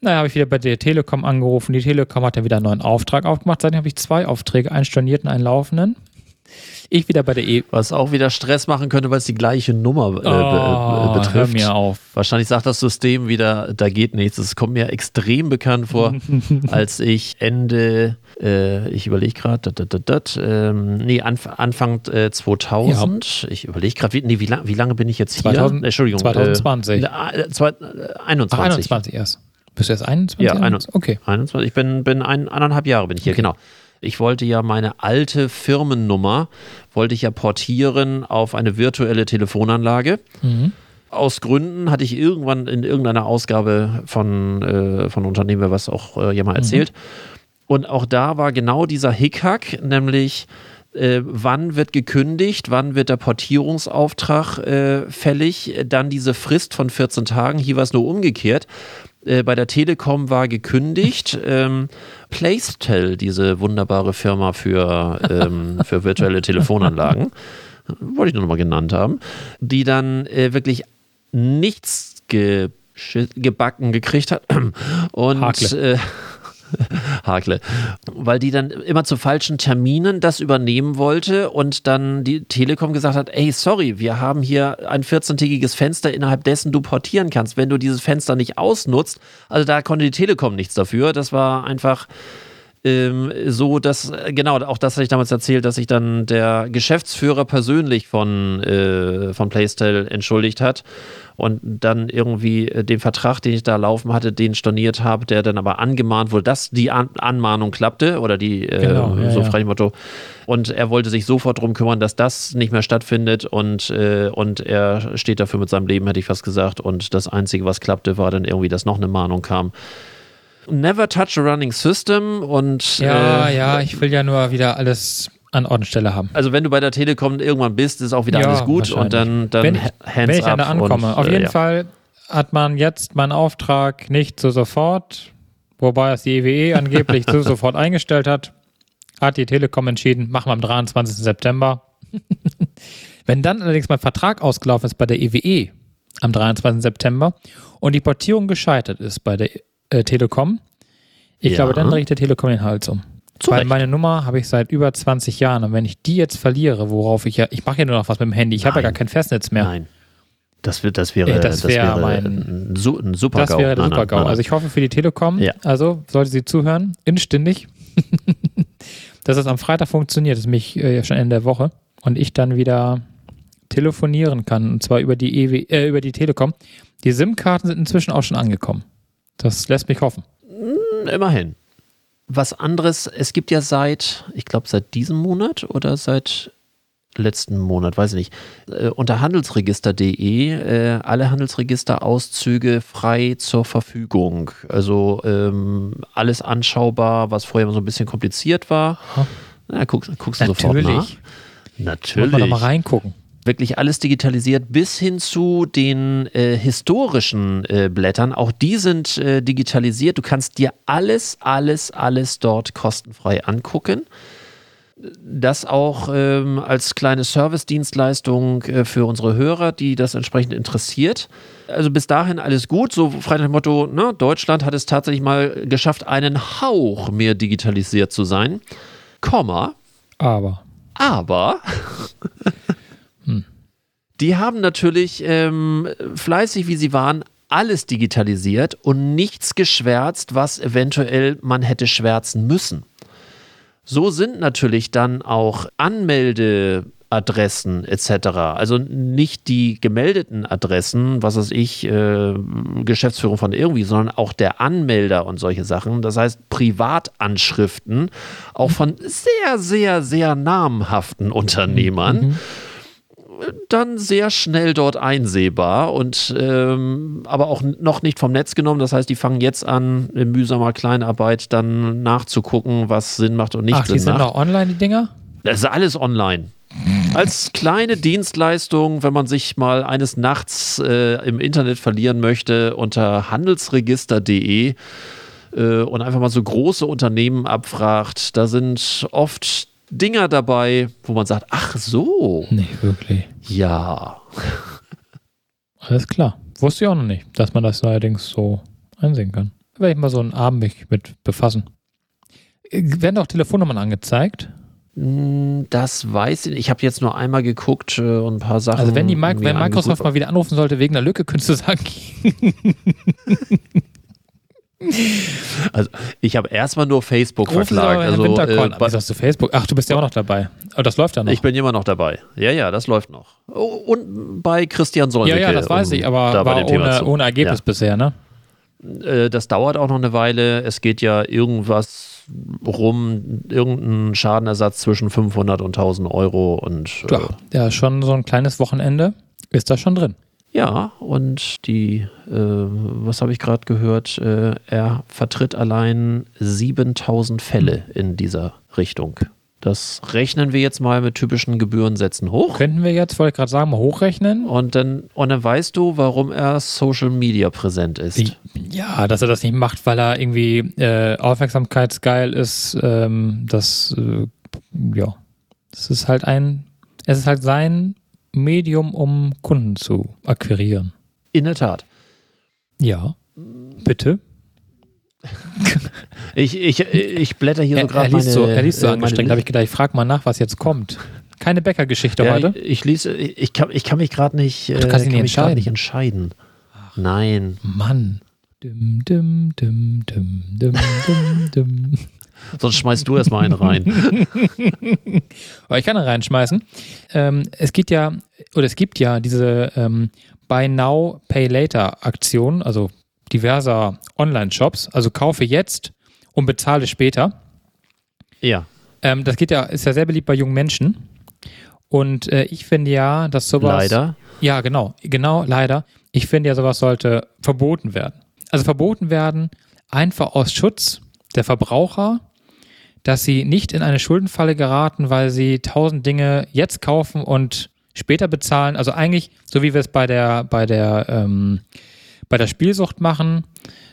Naja, habe ich wieder bei der Telekom angerufen. Die Telekom hat dann wieder einen neuen Auftrag aufgemacht. Seitdem habe ich zwei Aufträge, einen stornierten, einen laufenden. Ich wieder bei der E. Was auch wieder Stress machen könnte, weil es die gleiche Nummer äh, be- Oh, äh, betrifft. hör mir auf. Wahrscheinlich sagt das System wieder, da geht nichts. Es kommt mir extrem bekannt vor, als ich Ende, äh, ich überlege gerade, ähm, nee, Anf Anfang äh, 2000. Ich überlege gerade, wie, nee, wie, lang, wie lange bin ich jetzt hier? 2000 Äh, Entschuldigung. 2020. Äh, äh, zwei- äh, Ach, 21. 21 erst. Bist du erst 21? Ja, 21? Okay. 21. Ich bin, bin ein, eineinhalb Jahre bin ich hier, genau. Ich wollte ja meine alte Firmennummer, wollte ich ja portieren auf eine virtuelle Telefonanlage. Mhm. Aus Gründen hatte ich irgendwann in irgendeiner Ausgabe von, äh, von Unternehmen, was auch äh, ja mal erzählt. Und auch da war genau dieser Hickhack, nämlich äh, wann wird gekündigt, wann wird der Portierungsauftrag äh, fällig, dann diese Frist von 14 Tagen, hier war es nur umgekehrt. Äh, bei der Telekom war gekündigt. ähm, Placetel, diese wunderbare Firma für, ähm, für virtuelle Telefonanlagen, wollte ich nur noch mal genannt haben, die dann äh, wirklich nichts ge gebacken gekriegt hat. Und Hakle. äh, Hakle. Weil die dann immer zu falschen Terminen das übernehmen wollte und dann die Telekom gesagt hat, ey, sorry, wir haben hier ein 14-tägiges Fenster, innerhalb dessen du portieren kannst. Wenn du dieses Fenster nicht ausnutzt, also da konnte die Telekom nichts dafür. Das war einfach ähm, so, dass, äh, genau, auch das hatte ich damals erzählt, dass sich dann der Geschäftsführer persönlich von, äh, von Playstyle entschuldigt hat und dann irgendwie äh, den Vertrag, den ich da laufen hatte, den storniert habe, der dann aber angemahnt wurde, dass die An Anmahnung klappte oder die, äh, Genau, ja, so ja. frei Motto. Und er wollte sich sofort darum kümmern, dass das nicht mehr stattfindet und, äh, und er steht dafür mit seinem Leben, hätte ich fast gesagt. Und das Einzige, was klappte, war dann irgendwie, dass noch eine Mahnung kam. Never touch a running system und Ja, äh, ja, ich will ja nur wieder alles an Ort und Stelle haben. also wenn du bei der Telekom irgendwann bist, ist auch wieder Ja, alles gut und dann, dann wenn ich, hands wenn ich up da ankomme. und, Auf äh, jeden ja. Fall hat man jetzt meinen Auftrag nicht so sofort, wobei es die EWE angeblich so sofort eingestellt hat, hat die Telekom entschieden, machen wir am 23. September. Wenn dann allerdings mein Vertrag ausgelaufen ist bei der EWE am 23. September und die Portierung gescheitert ist bei der äh, Telekom, ich Ja. glaube, dann drehe ich der Telekom den Hals um. Zu Weil meine Nummer habe ich seit über 20 Jahren und wenn ich die jetzt verliere, worauf ich ja, ich mache ja nur noch was mit dem Handy, ich habe ja gar kein Festnetz mehr. Nein. Das, wird, das wäre, das das wär wäre mein- ein, Su ein super Das wäre der Super-GAU. Also ich hoffe für die Telekom, Ja. also sollte sie zuhören, inständig, dass es am Freitag funktioniert, das ist mich äh, schon Ende der Woche und ich dann wieder telefonieren kann und zwar über die EW, äh, über die Telekom. Die SIM-Karten sind inzwischen auch schon angekommen. Das lässt mich hoffen. Immerhin. Was anderes, es gibt ja seit, ich glaube, seit diesem Monat oder seit letzten Monat, weiß ich nicht, äh, unter handelsregister.de äh, alle Handelsregisterauszüge frei zur Verfügung. Also ähm, alles anschaubar, was vorher immer so ein bisschen kompliziert war. Na, guck, guckst du sofort nach. Natürlich. Natürlich. Wollen wir da mal reingucken. Wirklich alles digitalisiert, bis hin zu den äh, historischen äh, Blättern. Auch die sind äh, digitalisiert. Du kannst dir alles, alles, alles dort kostenfrei angucken das auch ähm, als kleine Service-Dienstleistung äh, für unsere Hörer, die das entsprechend interessiert. Also bis dahin alles gut. So frei nach dem Motto, ne, Deutschland hat es tatsächlich mal geschafft, einen Hauch mehr digitalisiert zu sein. Komma. Aber. Aber die haben natürlich ähm, fleißig, wie sie waren, alles digitalisiert und nichts geschwärzt, was eventuell man hätte schwärzen müssen. So sind natürlich dann auch Anmeldeadressen etc. Also nicht die gemeldeten Adressen, was weiß ich, äh, Geschäftsführung von irgendwie, sondern auch der Anmelder und solche Sachen. Das heißt Privatanschriften, auch von sehr, sehr, sehr namhaften Unternehmern. Mhm. Dann sehr schnell dort einsehbar und ähm, aber auch noch nicht vom Netz genommen. Das heißt, die fangen jetzt an, in mühsamer Kleinarbeit dann nachzugucken, was Sinn macht und nicht Ach, Sinn die sind macht. noch online, die Dinger? Das ist alles online. Als kleine Dienstleistung, wenn man sich mal eines Nachts äh, im Internet verlieren möchte, unter handelsregister.de äh, und einfach mal so große Unternehmen abfragt, da sind oft Dinger dabei, wo man sagt, ach so, Nee, wirklich. ja. Alles klar. Wusste ich auch noch nicht, dass man das allerdings so einsehen kann. Da werde ich mal so einen Abend mich mit befassen. Äh, Werden auch Telefonnummern angezeigt? Hm, Das weiß ich nicht. Ich habe jetzt nur einmal geguckt äh, und ein paar Sachen. Also wenn, die Mic- wenn Microsoft mal wieder anrufen sollte wegen einer Lücke, könntest du sagen, Also ich habe erstmal nur Facebook Sie verklagt. Also, Winterkorn äh. Wieso hast du Facebook? Ach, du bist ja auch noch dabei. Aber das läuft ja noch. Ich bin immer noch dabei. Ja, ja, das läuft noch. Oh, Und bei Christian ja, Solmecke. ja, das weiß ich, aber da bei war dem Thema ohne, ohne Ergebnis bisher, ne? Ja. Äh, Das dauert auch noch eine Weile. Es geht ja irgendwas rum, irgendein Schadenersatz zwischen 500 und 1000 Euro. Und äh, Ja, ja, schon so ein kleines Wochenende ist da schon drin. Ja, und die, äh, was habe ich gerade gehört? Äh, er vertritt allein 7000 Fälle in dieser Richtung. Das rechnen wir jetzt mal mit typischen Gebührensätzen hoch. Könnten wir jetzt, wollte ich gerade sagen, mal hochrechnen? Und dann, und dann weißt du, warum er Social Media präsent ist. Wie- Ja, dass er das nicht macht, weil er irgendwie äh, aufmerksamkeitsgeil ist. Ähm, das, äh, ja, das ist halt ein, es ist halt sein Medium, um Kunden zu akquirieren. In der Tat. Ja, bitte. Ich, ich, ich blätter hier so Er, gerade er liest meine. so, er liest so äh, angestrengt. habe ich gedacht, ich frage mal nach, was jetzt kommt. Keine Bäckergeschichte ja, heute. ich, ich lese, ich kann, ich kann mich gerade nicht, äh, du kannst dich kann nicht entscheiden. nicht entscheiden. Nein. Mann. Dum, dum, dum, dum, dum, dum, dum. Sonst schmeißt du erstmal einen rein. Aber ich kann da reinschmeißen. Ähm, es gibt ja, oder es gibt ja diese ähm, Buy Now, Pay Later Aktion, also diverser Online-Shops. Also kaufe jetzt und bezahle später. ja. Ähm, das geht ja, ist ja sehr beliebt bei jungen Menschen. Und äh, ich finde ja, dass sowas. Leider. Ja, genau, genau, leider. Ich finde ja, sowas sollte verboten werden. Also verboten werden einfach aus Schutz der Verbraucher, dass sie nicht in eine Schuldenfalle geraten, weil sie tausend Dinge jetzt kaufen und später bezahlen. Also eigentlich, so wie wir es bei der, bei der, ähm, bei der Spielsucht machen,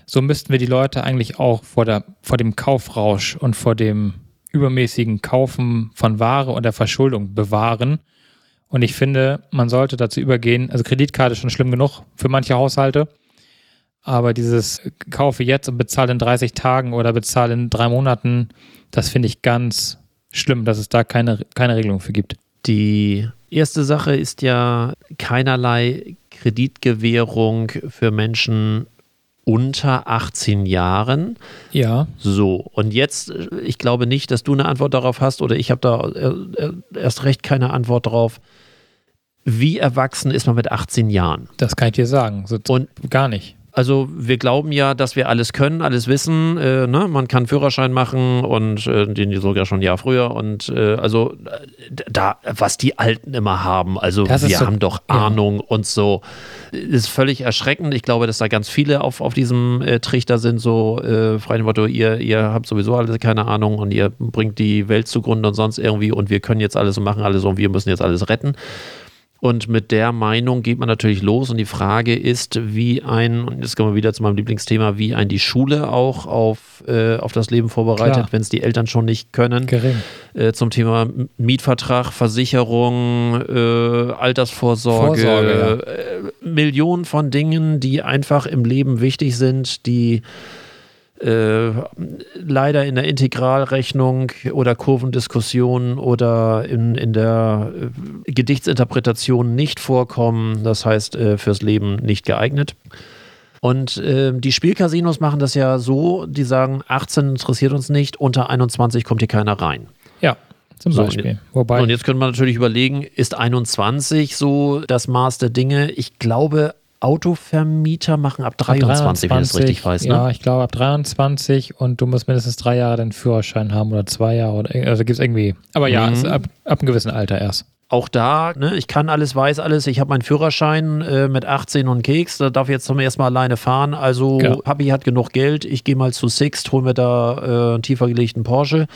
so müssten wir die Leute eigentlich auch vor, der, vor dem Kaufrausch und vor dem übermäßigen Kaufen von Ware und der Verschuldung bewahren. Und ich finde, man sollte dazu übergehen, also Kreditkarte ist schon schlimm genug für manche Haushalte, aber dieses kaufe jetzt und bezahle in 30 Tagen oder bezahle in drei Monaten, das finde ich ganz schlimm, dass es da keine, keine Regelung für gibt. Die erste Sache ist ja keinerlei Kreditgewährung für Menschen unter 18 Jahren. Ja, So, und jetzt, ich glaube nicht, dass du eine Antwort darauf hast oder ich habe da äh, äh, erst recht keine Antwort drauf. Wie erwachsen ist man mit 18 Jahren? das kann ich dir sagen. So, Und gar nicht. Also wir glauben ja, dass wir alles können, alles wissen. Äh, ne? Man kann Führerschein machen und äh, den sogar schon ein Jahr früher. Und äh, also da, was die Alten immer haben, also wir so, haben doch Ahnung ja. und so, ist völlig erschreckend. Ich glaube, dass da ganz viele auf, auf diesem äh, Trichter sind, so äh, frei Motto, ihr, ihr habt sowieso alle keine Ahnung und ihr bringt die Welt zugrunde und sonst irgendwie und wir können jetzt alles und machen alles und wir müssen jetzt alles retten. Und mit der Meinung geht man natürlich los und die Frage ist, wie ein, und jetzt kommen wir wieder zu meinem Lieblingsthema, wie ein die Schule auch auf, äh, auf das Leben vorbereitet, wenn es die Eltern schon nicht können. Gering. Äh, zum Thema Mietvertrag, Versicherung, äh, Altersvorsorge, Vorsorge, ja. Äh, Millionen von Dingen, die einfach im Leben wichtig sind, die äh, leider in der Integralrechnung oder Kurvendiskussion oder in, in der äh, Gedichtsinterpretation nicht vorkommen. Das heißt, äh, fürs Leben nicht geeignet. Und äh, die Spielcasinos machen das ja so, die sagen, 18 interessiert uns nicht, unter 21 kommt hier keiner rein. Ja. Zum Beispiel. So, Wobei und jetzt könnte man natürlich überlegen, ist 21 so das Maß der Dinge? Ich glaube, Autovermieter machen ab 23, ab 23 wenn ich das richtig weiß. Ne? Ja, ich glaube ab 23 und du musst mindestens drei Jahre den Führerschein haben oder zwei Jahre. Oder, also gibt es irgendwie. Aber ja, mhm. ab, ab einem gewissen Alter erst auch da, ne, ich kann alles, weiß alles, ich habe meinen Führerschein äh, mit 18 und Keks, da darf ich jetzt zum ersten Mal alleine fahren. Also ja. Papi hat genug Geld, ich gehe mal zu Sixt, hol mir da äh, einen tiefer gelegten Porsche.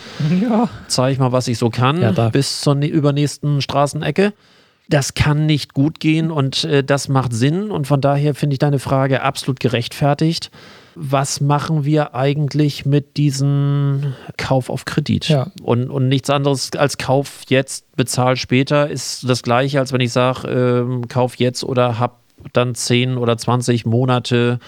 Ja. Zeig mal, was ich so kann, ja, bis zur übernächsten Straßenecke das kann nicht gut gehen und äh, das macht Sinn. Und von daher finde ich deine Frage absolut gerechtfertigt. Was machen wir eigentlich mit diesem Kauf auf Kredit? Ja. Und, und nichts anderes als Kauf jetzt, bezahl später ist das gleiche, als wenn ich sage, äh, Kauf jetzt oder hab dann 10 oder 20 Monate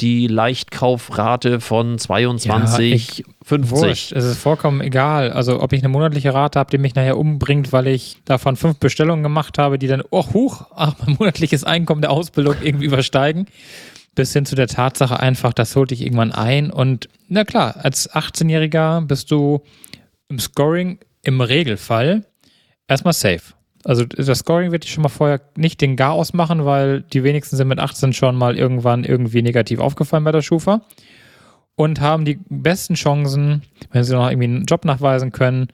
die Leichtkaufrate von 22, ja, 50. Wurscht. Es ist vollkommen egal. Also, ob ich eine monatliche Rate habe, die mich nachher umbringt, weil ich davon fünf Bestellungen gemacht habe, die dann, oh, huch, ach, mein monatliches Einkommen der Ausbildung irgendwie übersteigen. Bis hin zu der Tatsache einfach, das holt dich irgendwann ein. Und na klar, als 18-Jähriger bist du im Scoring im Regelfall erstmal safe. Also das Scoring wird schon mal vorher nicht den Gar ausmachen, weil die wenigsten sind mit 18 schon mal irgendwann irgendwie negativ aufgefallen bei der Schufa und haben die besten Chancen, wenn sie noch irgendwie einen Job nachweisen können,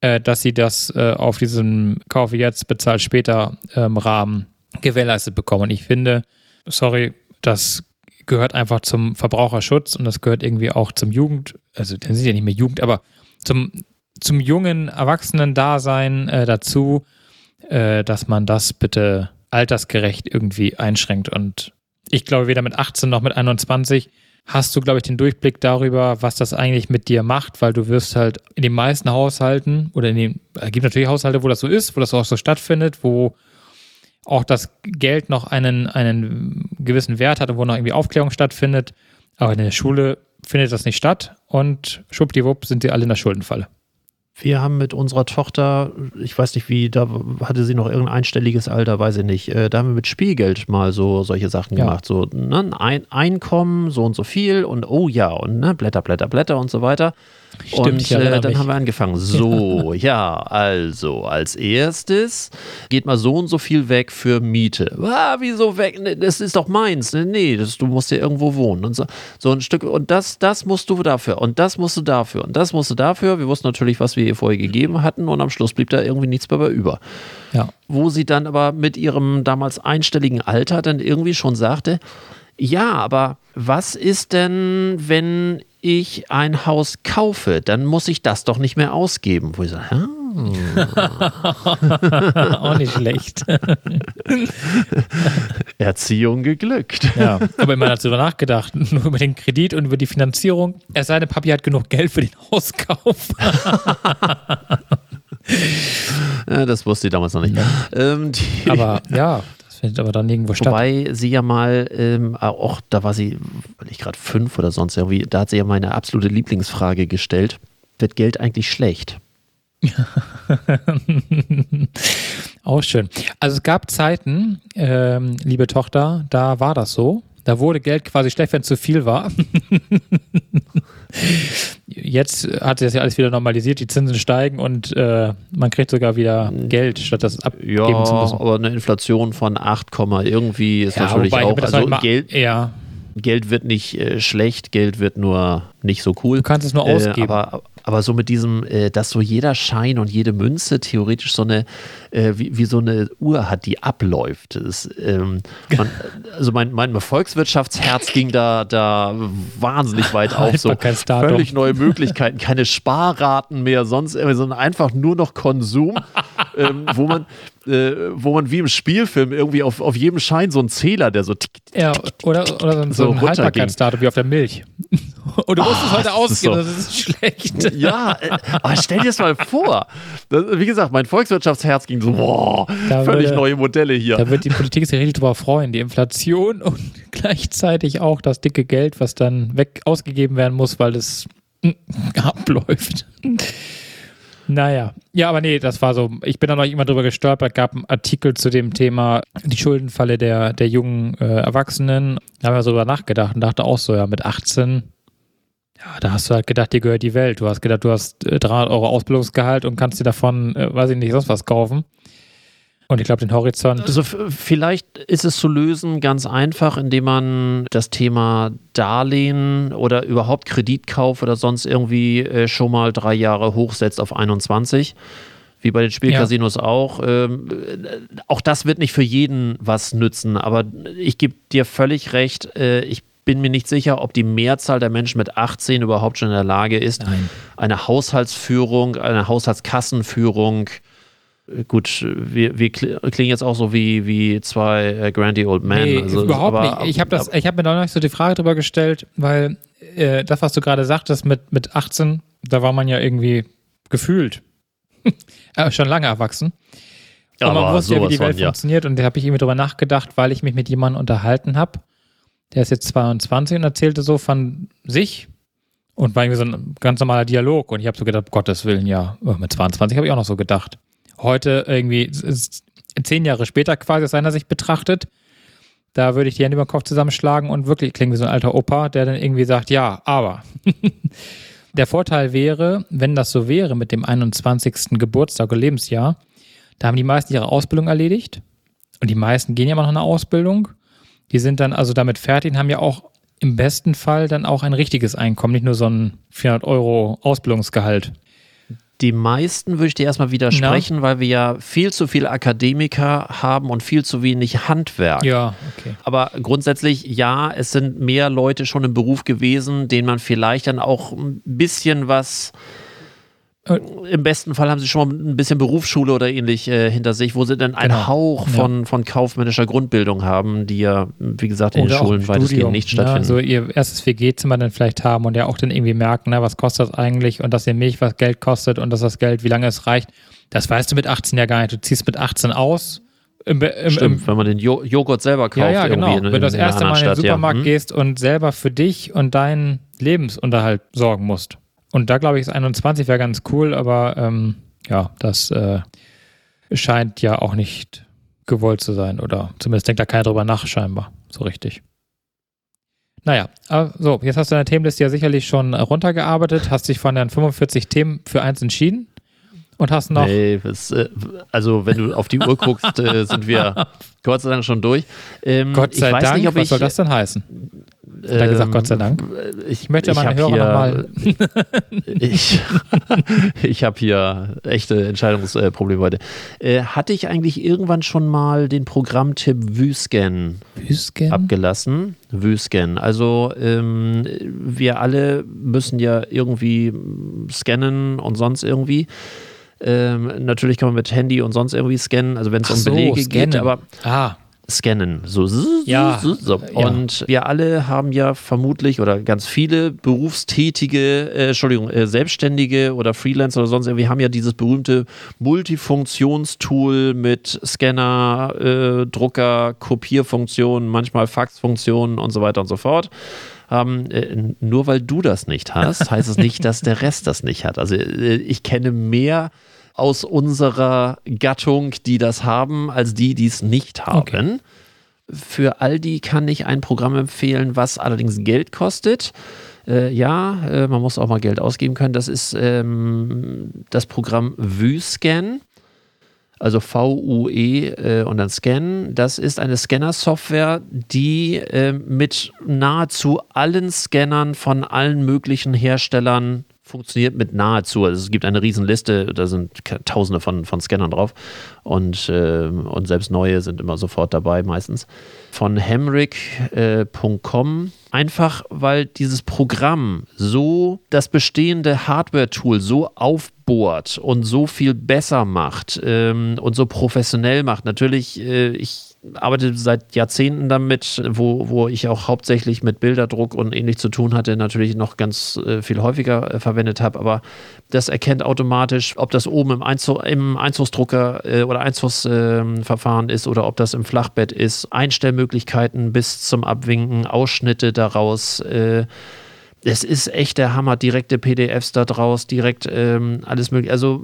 äh, dass sie das äh, auf diesem Kaufe jetzt, bezahlt später ähm, Rahmen gewährleistet bekommen. Und ich finde, sorry, das gehört einfach zum Verbraucherschutz und das gehört irgendwie auch zum Jugend, also dann sind ja nicht mehr Jugend, aber zum, zum jungen Erwachsenen-Dasein äh, dazu, äh, dass man das bitte altersgerecht irgendwie einschränkt. Und ich glaube, weder mit 18 noch mit 21 hast du, glaube ich, den Durchblick darüber, was das eigentlich mit dir macht, weil du wirst halt in den meisten Haushalten oder in den, es gibt natürlich Haushalte, wo das so ist, wo das auch so stattfindet, wo auch das Geld noch einen, einen gewissen Wert hat und wo noch irgendwie Aufklärung stattfindet. Aber in der Schule findet das nicht statt und schwuppdiwupp sind sie alle in der Schuldenfalle. Wir haben mit unserer Tochter, ich weiß nicht wie, da hatte sie noch irgendein einstelliges Alter, weiß ich nicht. Äh, da haben wir mit Spielgeld mal so solche Sachen ja. gemacht. So ne, ein Einkommen, so und so viel und oh ja, und ne, Blätter, Blätter, Blätter und so weiter. Stimmt, und äh, dann mich. haben wir angefangen. So, ja, also als erstes geht mal so und so viel weg für Miete. Ah, wieso weg? Ne, das ist doch meins. Ne, nee, das, du musst ja irgendwo wohnen. Und so, so ein Stück. Und das, das musst du dafür. Und das musst du dafür. Und das musst du dafür. Wir wussten natürlich, was wir ihr vorher gegeben hatten. Und am Schluss blieb da irgendwie nichts mehr über. Ja. Wo sie dann aber mit ihrem damals einstelligen Alter dann irgendwie schon sagte, ja, aber was ist denn, wenn ich ein Haus kaufe, dann muss ich das doch nicht mehr ausgeben. Wo ich sage, ah. Auch nicht schlecht. Erziehung geglückt. Ja, aber immer dazu nachgedacht, nur über den Kredit und über die Finanzierung. Er sei denn, Papi hat genug Geld für den Hauskauf. ja, das wusste ich damals noch nicht. Ähm, aber ja, findet aber dann irgendwo statt. Wobei sie ja mal, ähm, auch da war sie, wenn ich gerade fünf oder sonst irgendwie, da hat sie ja meine absolute Lieblingsfrage gestellt. Wird Geld eigentlich schlecht? auch schön. Also es gab Zeiten, ähm, liebe Tochter, da war das so. Da wurde Geld quasi schlecht, wenn es zu viel war. Jetzt hat sich das ja alles wieder normalisiert, die Zinsen steigen und äh, man kriegt sogar wieder Geld, statt das abgeben ja, zu müssen. aber eine Inflation von 8, irgendwie ist ja, natürlich auch. Also Geld. Ja. Geld wird nicht äh, schlecht, Geld wird nur nicht so cool. Du kannst es nur ausgeben. Äh, aber, aber so mit diesem, äh, dass so jeder Schein und jede Münze theoretisch so eine, äh, wie, wie so eine Uhr hat, die abläuft. Das, ähm, man, also mein, mein Volkswirtschaftsherz ging da, da wahnsinnig weit auf. So völlig neue Möglichkeiten, keine Sparraten mehr, sonst sondern einfach nur noch Konsum, ähm, wo man äh, wo man wie im Spielfilm irgendwie auf, auf jedem Schein so einen Zähler, der so tick, tick, Ja, oder, oder so ein, So ein. Haltbarkeitsdatum wie auf der Milch. Und du musst es Ah, heute ausgeben, so- das ist schlecht. Ja, äh, aber stell dir das mal vor. Das, wie gesagt, mein Volkswirtschaftsherz ging so, boah, Da völlig würde- neue Modelle hier. Da wird die Politik sich richtig drüber freuen. Die Inflation und gleichzeitig auch das dicke Geld, was dann weg ausgegeben werden muss, weil es mm, abläuft. Naja, ja, aber nee, das war so. Ich bin da noch immer drüber gestolpert, gab einen Artikel zu dem Thema die Schuldenfalle der, der jungen äh, Erwachsenen. Da haben wir so drüber nachgedacht und dachte auch so, ja, mit 18, ja, da hast du halt gedacht, dir gehört die Welt. Du hast gedacht, du hast äh, 300 Euro Ausbildungsgehalt und kannst dir davon, äh, weiß ich nicht, sonst was kaufen. Und ich glaube, den Horizont. Also vielleicht ist es zu lösen ganz einfach, indem man das Thema Darlehen oder überhaupt Kreditkauf oder sonst irgendwie äh, schon mal drei Jahre hochsetzt auf 21. Wie bei den Spielcasinos auch. Ähm, äh, auch das wird nicht für jeden was nützen, aber ich gebe dir völlig recht. Äh, ich bin mir nicht sicher, ob die Mehrzahl der Menschen mit 18 überhaupt schon in der Lage ist, Nein. eine Haushaltsführung, eine Haushaltskassenführung. äh, Gut, wir, wir kl- klingen jetzt auch so wie, wie zwei äh, Grandy Old Men. Nee, also, überhaupt aber- nicht. Ich habe habe mir da noch nicht so die Frage drüber gestellt, weil äh, das, was du gerade sagtest mit, mit 18, da war man ja irgendwie gefühlt äh, schon lange erwachsen. Und man aber wusste ja, wie die Welt von, ja. funktioniert und da habe ich irgendwie drüber nachgedacht, weil ich mich mit jemandem unterhalten habe. Der ist jetzt 22 und erzählte so von sich und war irgendwie so ein ganz normaler Dialog und ich habe so gedacht, um Gottes Willen, ja, oh, mit 22 habe ich auch noch so gedacht. Heute irgendwie zehn Jahre später quasi aus seiner Sicht betrachtet, da würde ich die Hände über den Kopf zusammenschlagen und wirklich klingen wie so ein alter Opa, der dann irgendwie sagt, ja, aber. Der Vorteil wäre, wenn das so wäre mit dem 21. Geburtstag oder Lebensjahr, da haben die meisten ihre Ausbildung erledigt und die meisten gehen ja immer noch in eine Ausbildung. Die sind dann also damit fertig und haben ja auch im besten Fall dann auch ein richtiges Einkommen, nicht nur so ein 400 Euro Ausbildungsgehalt. Die meisten würde ich dir erstmal widersprechen, weil wir ja viel zu viele Akademiker haben und viel zu wenig Handwerk. Ja, okay. Aber grundsätzlich, ja, es sind mehr Leute schon im Beruf gewesen, denen man vielleicht dann auch ein bisschen was. Äh. Im besten Fall haben sie schon mal ein bisschen Berufsschule oder ähnlich äh, hinter sich, wo sie dann einen Genau. Hauch von, von kaufmännischer Grundbildung haben, die ja, wie gesagt, in den Oder auch Schulen weitestgehend nicht ne? stattfinden. So ihr erstes WG-Zimmer dann vielleicht haben und ja auch dann irgendwie merken, ne, was kostet das eigentlich und dass die Milch was Geld kostet und dass das Geld, wie lange es reicht. Das weißt du mit 18 ja gar nicht. Du ziehst mit 18 aus. Im, im, Stimmt, im, wenn man den jo Joghurt selber kauft, ja, ja, genau. in, Wenn du das erste Mal in den Supermarkt ja. Hm? gehst und selber für dich und deinen Lebensunterhalt sorgen musst. Und da glaube ich, ist 21 wäre ganz cool, aber ähm, ja, das äh, scheint ja auch nicht gewollt zu sein oder zumindest denkt da keiner drüber nach, scheinbar. So richtig. Naja, aber so, jetzt hast du deine Themenliste ja sicherlich schon äh, runtergearbeitet, hast dich von deinen 45 Themen für eins entschieden und hast noch. Nee, das, äh, also wenn du auf die Uhr guckst, äh, sind wir Gott sei Dank schon durch. Ähm, Gott sei ich weiß Dank, nicht, ob was ich, soll das denn heißen? ähm, da gesagt, Gott sei Dank? Ich, Ich möchte meine Hörer nochmal. Ich, ich habe hier echte Entscheidungsprobleme heute. Äh, hatte ich eigentlich irgendwann schon mal den Programmtipp Büsken? abgelassen? Vscan. Also ähm, wir alle müssen ja irgendwie scannen und sonst irgendwie. Ähm, natürlich kann man mit Handy und sonst irgendwie scannen, also wenn es um so, Belege scannen. geht, aber Ah, scannen. So, Ja, so. ja. Und wir alle haben ja vermutlich oder ganz viele berufstätige, äh, Entschuldigung, äh, Selbstständige oder Freelancer oder sonst irgendwie haben ja dieses berühmte Multifunktionstool mit Scanner, äh, Drucker, Kopierfunktionen, manchmal Faxfunktionen und so weiter und so fort. Ähm, äh, nur weil du das nicht hast, heißt es nicht, dass der Rest das nicht hat. Also äh, ich kenne mehr aus unserer Gattung, die das haben, als die, die es nicht haben. Okay. Für all die kann ich ein Programm empfehlen, was allerdings Geld kostet. Äh, ja, äh, man muss auch mal Geld ausgeben können. Das ist ähm, das Programm Vscan. Also VUE äh, und dann Scan. Das ist eine Scanner-Software, die äh, mit nahezu allen Scannern von allen möglichen Herstellern funktioniert mit nahezu. Also es gibt eine Riesenliste, da sind tausende von, von Scannern drauf und, äh, und selbst neue sind immer sofort dabei meistens. Von hemrick.com, äh, einfach weil dieses Programm so das bestehende Hardware-Tool so aufbohrt und so viel besser macht ähm, und so professionell macht. Natürlich, äh, ich arbeite seit Jahrzehnten damit, wo, wo ich auch hauptsächlich mit Bilderdruck und ähnlich zu tun hatte, natürlich noch ganz äh, viel häufiger äh, verwendet habe. Aber das erkennt automatisch, ob das oben im, Einzug, im Einzugsdrucker äh, oder Einzugsverfahren ist oder ob das im Flachbett ist. Einstellmöglichkeiten bis zum Abwinken, Ausschnitte daraus. Es ist echt der Hammer, direkte PDFs da draus, direkt ähm, alles mögliche. Also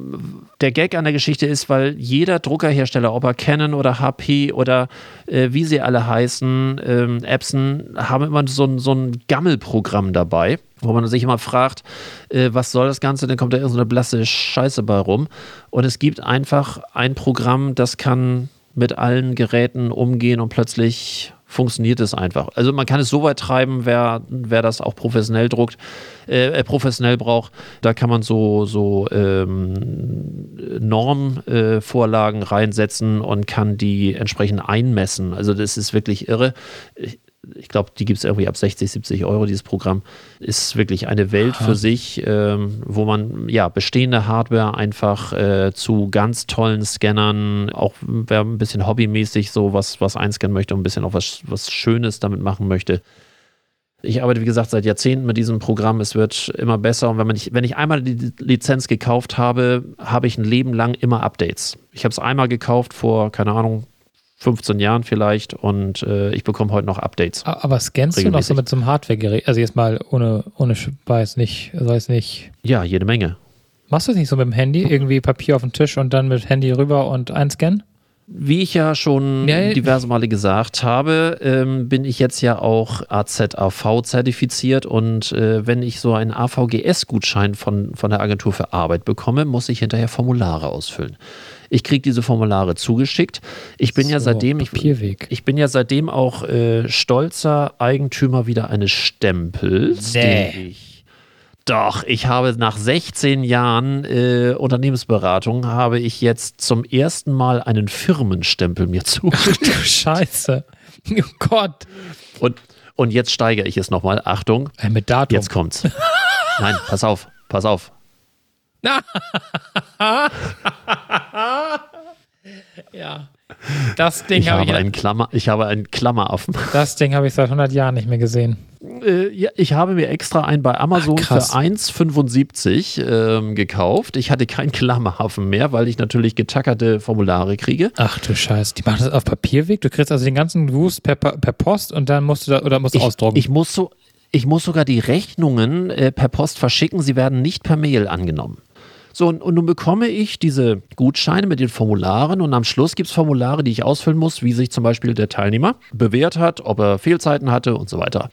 der Gag an der Geschichte ist, weil jeder Druckerhersteller, ob er Canon oder HP oder äh, wie sie alle heißen, ähm, Epson, haben immer so, ein, so ein Gammelprogramm dabei, wo man sich immer fragt, äh, was soll das Ganze, dann kommt da irgendeine so blasse Scheiße bei rum. Und es gibt einfach ein Programm, das kann mit allen Geräten umgehen und plötzlich funktioniert es einfach. Also man kann es so weit treiben, wer, wer das auch professionell druckt, äh, äh professionell braucht, da kann man so, so ähm, Normvorlagen äh, reinsetzen und kann die entsprechend einmessen. Also das ist wirklich irre. Ich, glaube, die gibt es irgendwie ab 60, 70 Euro, dieses Programm. Ist wirklich eine Welt Aha. für sich, ähm, wo man ja bestehende Hardware einfach äh, zu ganz tollen Scannern, auch wer ein bisschen hobbymäßig so was, was einscannen möchte und ein bisschen auch was, was Schönes damit machen möchte. Ich arbeite, wie gesagt, seit Jahrzehnten mit diesem Programm. Es wird immer besser. Und wenn, man nicht, wenn ich einmal die Lizenz gekauft habe, habe ich ein Leben lang immer Updates. Ich habe es einmal gekauft vor, keine Ahnung, 15 Jahren vielleicht und äh, ich bekomme heute noch Updates. Aber scannst du noch so mit so einem Hardware-Gerät? Also jetzt mal ohne, ohne weiß nicht, weiß nicht. Ja, jede Menge. Machst du es nicht so mit dem Handy? Irgendwie Papier auf den Tisch und dann mit Handy rüber und einscannen? Wie ich ja schon ja, diverse Male gesagt habe, ähm, bin ich jetzt ja auch AZAV zertifiziert und äh, wenn ich so einen AVGS-Gutschein von, von der Agentur für Arbeit bekomme, muss ich hinterher Formulare ausfüllen. Ich kriege diese Formulare zugeschickt. Ich bin so, ja seitdem, ich, ich, bin ja seitdem auch äh, stolzer Eigentümer wieder eines Stempels, nee. ich doch, ich habe nach 16 Jahren äh, Unternehmensberatung habe ich jetzt zum ersten Mal einen Firmenstempel mir zugeschickt. Ach du Scheiße. Oh Gott. Und, und jetzt steigere ich es nochmal. Achtung. Äh, mit Datum. Jetzt kommt's. Nein, pass auf, pass auf. ja. Das Ding ich habe hab ich, einen Klammer, ich habe einen Klammeraffen. Das Ding habe ich seit 100 Jahren nicht mehr gesehen. Äh, ja, ich habe mir extra einen bei Amazon Ach, für 1,75 ähm, gekauft. Ich hatte keinen Klammeraffen mehr, weil ich natürlich getackerte Formulare kriege. Ach du Scheiße, die machen das auf Papierweg? Du kriegst also den ganzen Wust per, per Post und dann musst du da, oder musst du ich, ausdrucken? Ich muss so, ich muss sogar die Rechnungen äh, per Post verschicken. Sie werden nicht per Mail angenommen. So, und, und nun bekomme ich diese Gutscheine mit den Formularen und am Schluss gibt es Formulare, die ich ausfüllen muss, wie sich zum Beispiel der Teilnehmer bewährt hat, ob er Fehlzeiten hatte und so weiter.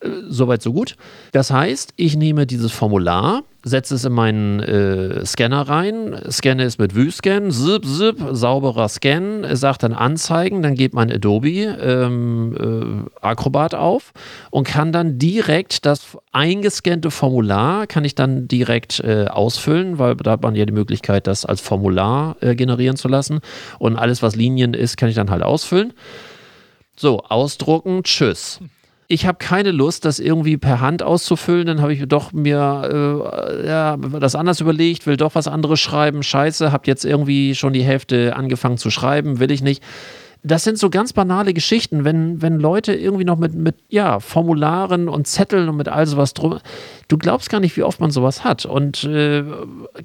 Äh, soweit, so gut. Das heißt, ich nehme dieses Formular, setze es in meinen äh, Scanner rein, scanne es mit Vue-Scan, zip, zip, sauberer Scan, sagt dann Anzeigen, dann geht mein Adobe ähm, äh, Acrobat auf und kann dann direkt das eingescannte Formular, kann ich dann direkt äh, ausfüllen, weil da hat man ja die Möglichkeit, das als Formular äh, generieren zu lassen und alles, was Linien ist, kann ich dann halt ausfüllen. So, ausdrucken, tschüss ich habe keine Lust, das irgendwie per Hand auszufüllen. Dann habe ich doch mir äh, ja, das anders überlegt, will doch was anderes schreiben. Scheiße, habe jetzt irgendwie schon die Hälfte angefangen zu schreiben, will ich nicht das sind so ganz banale Geschichten, wenn, wenn Leute irgendwie noch mit, mit ja, Formularen und Zetteln und mit all sowas drum. Du glaubst gar nicht, wie oft man sowas hat. Und äh,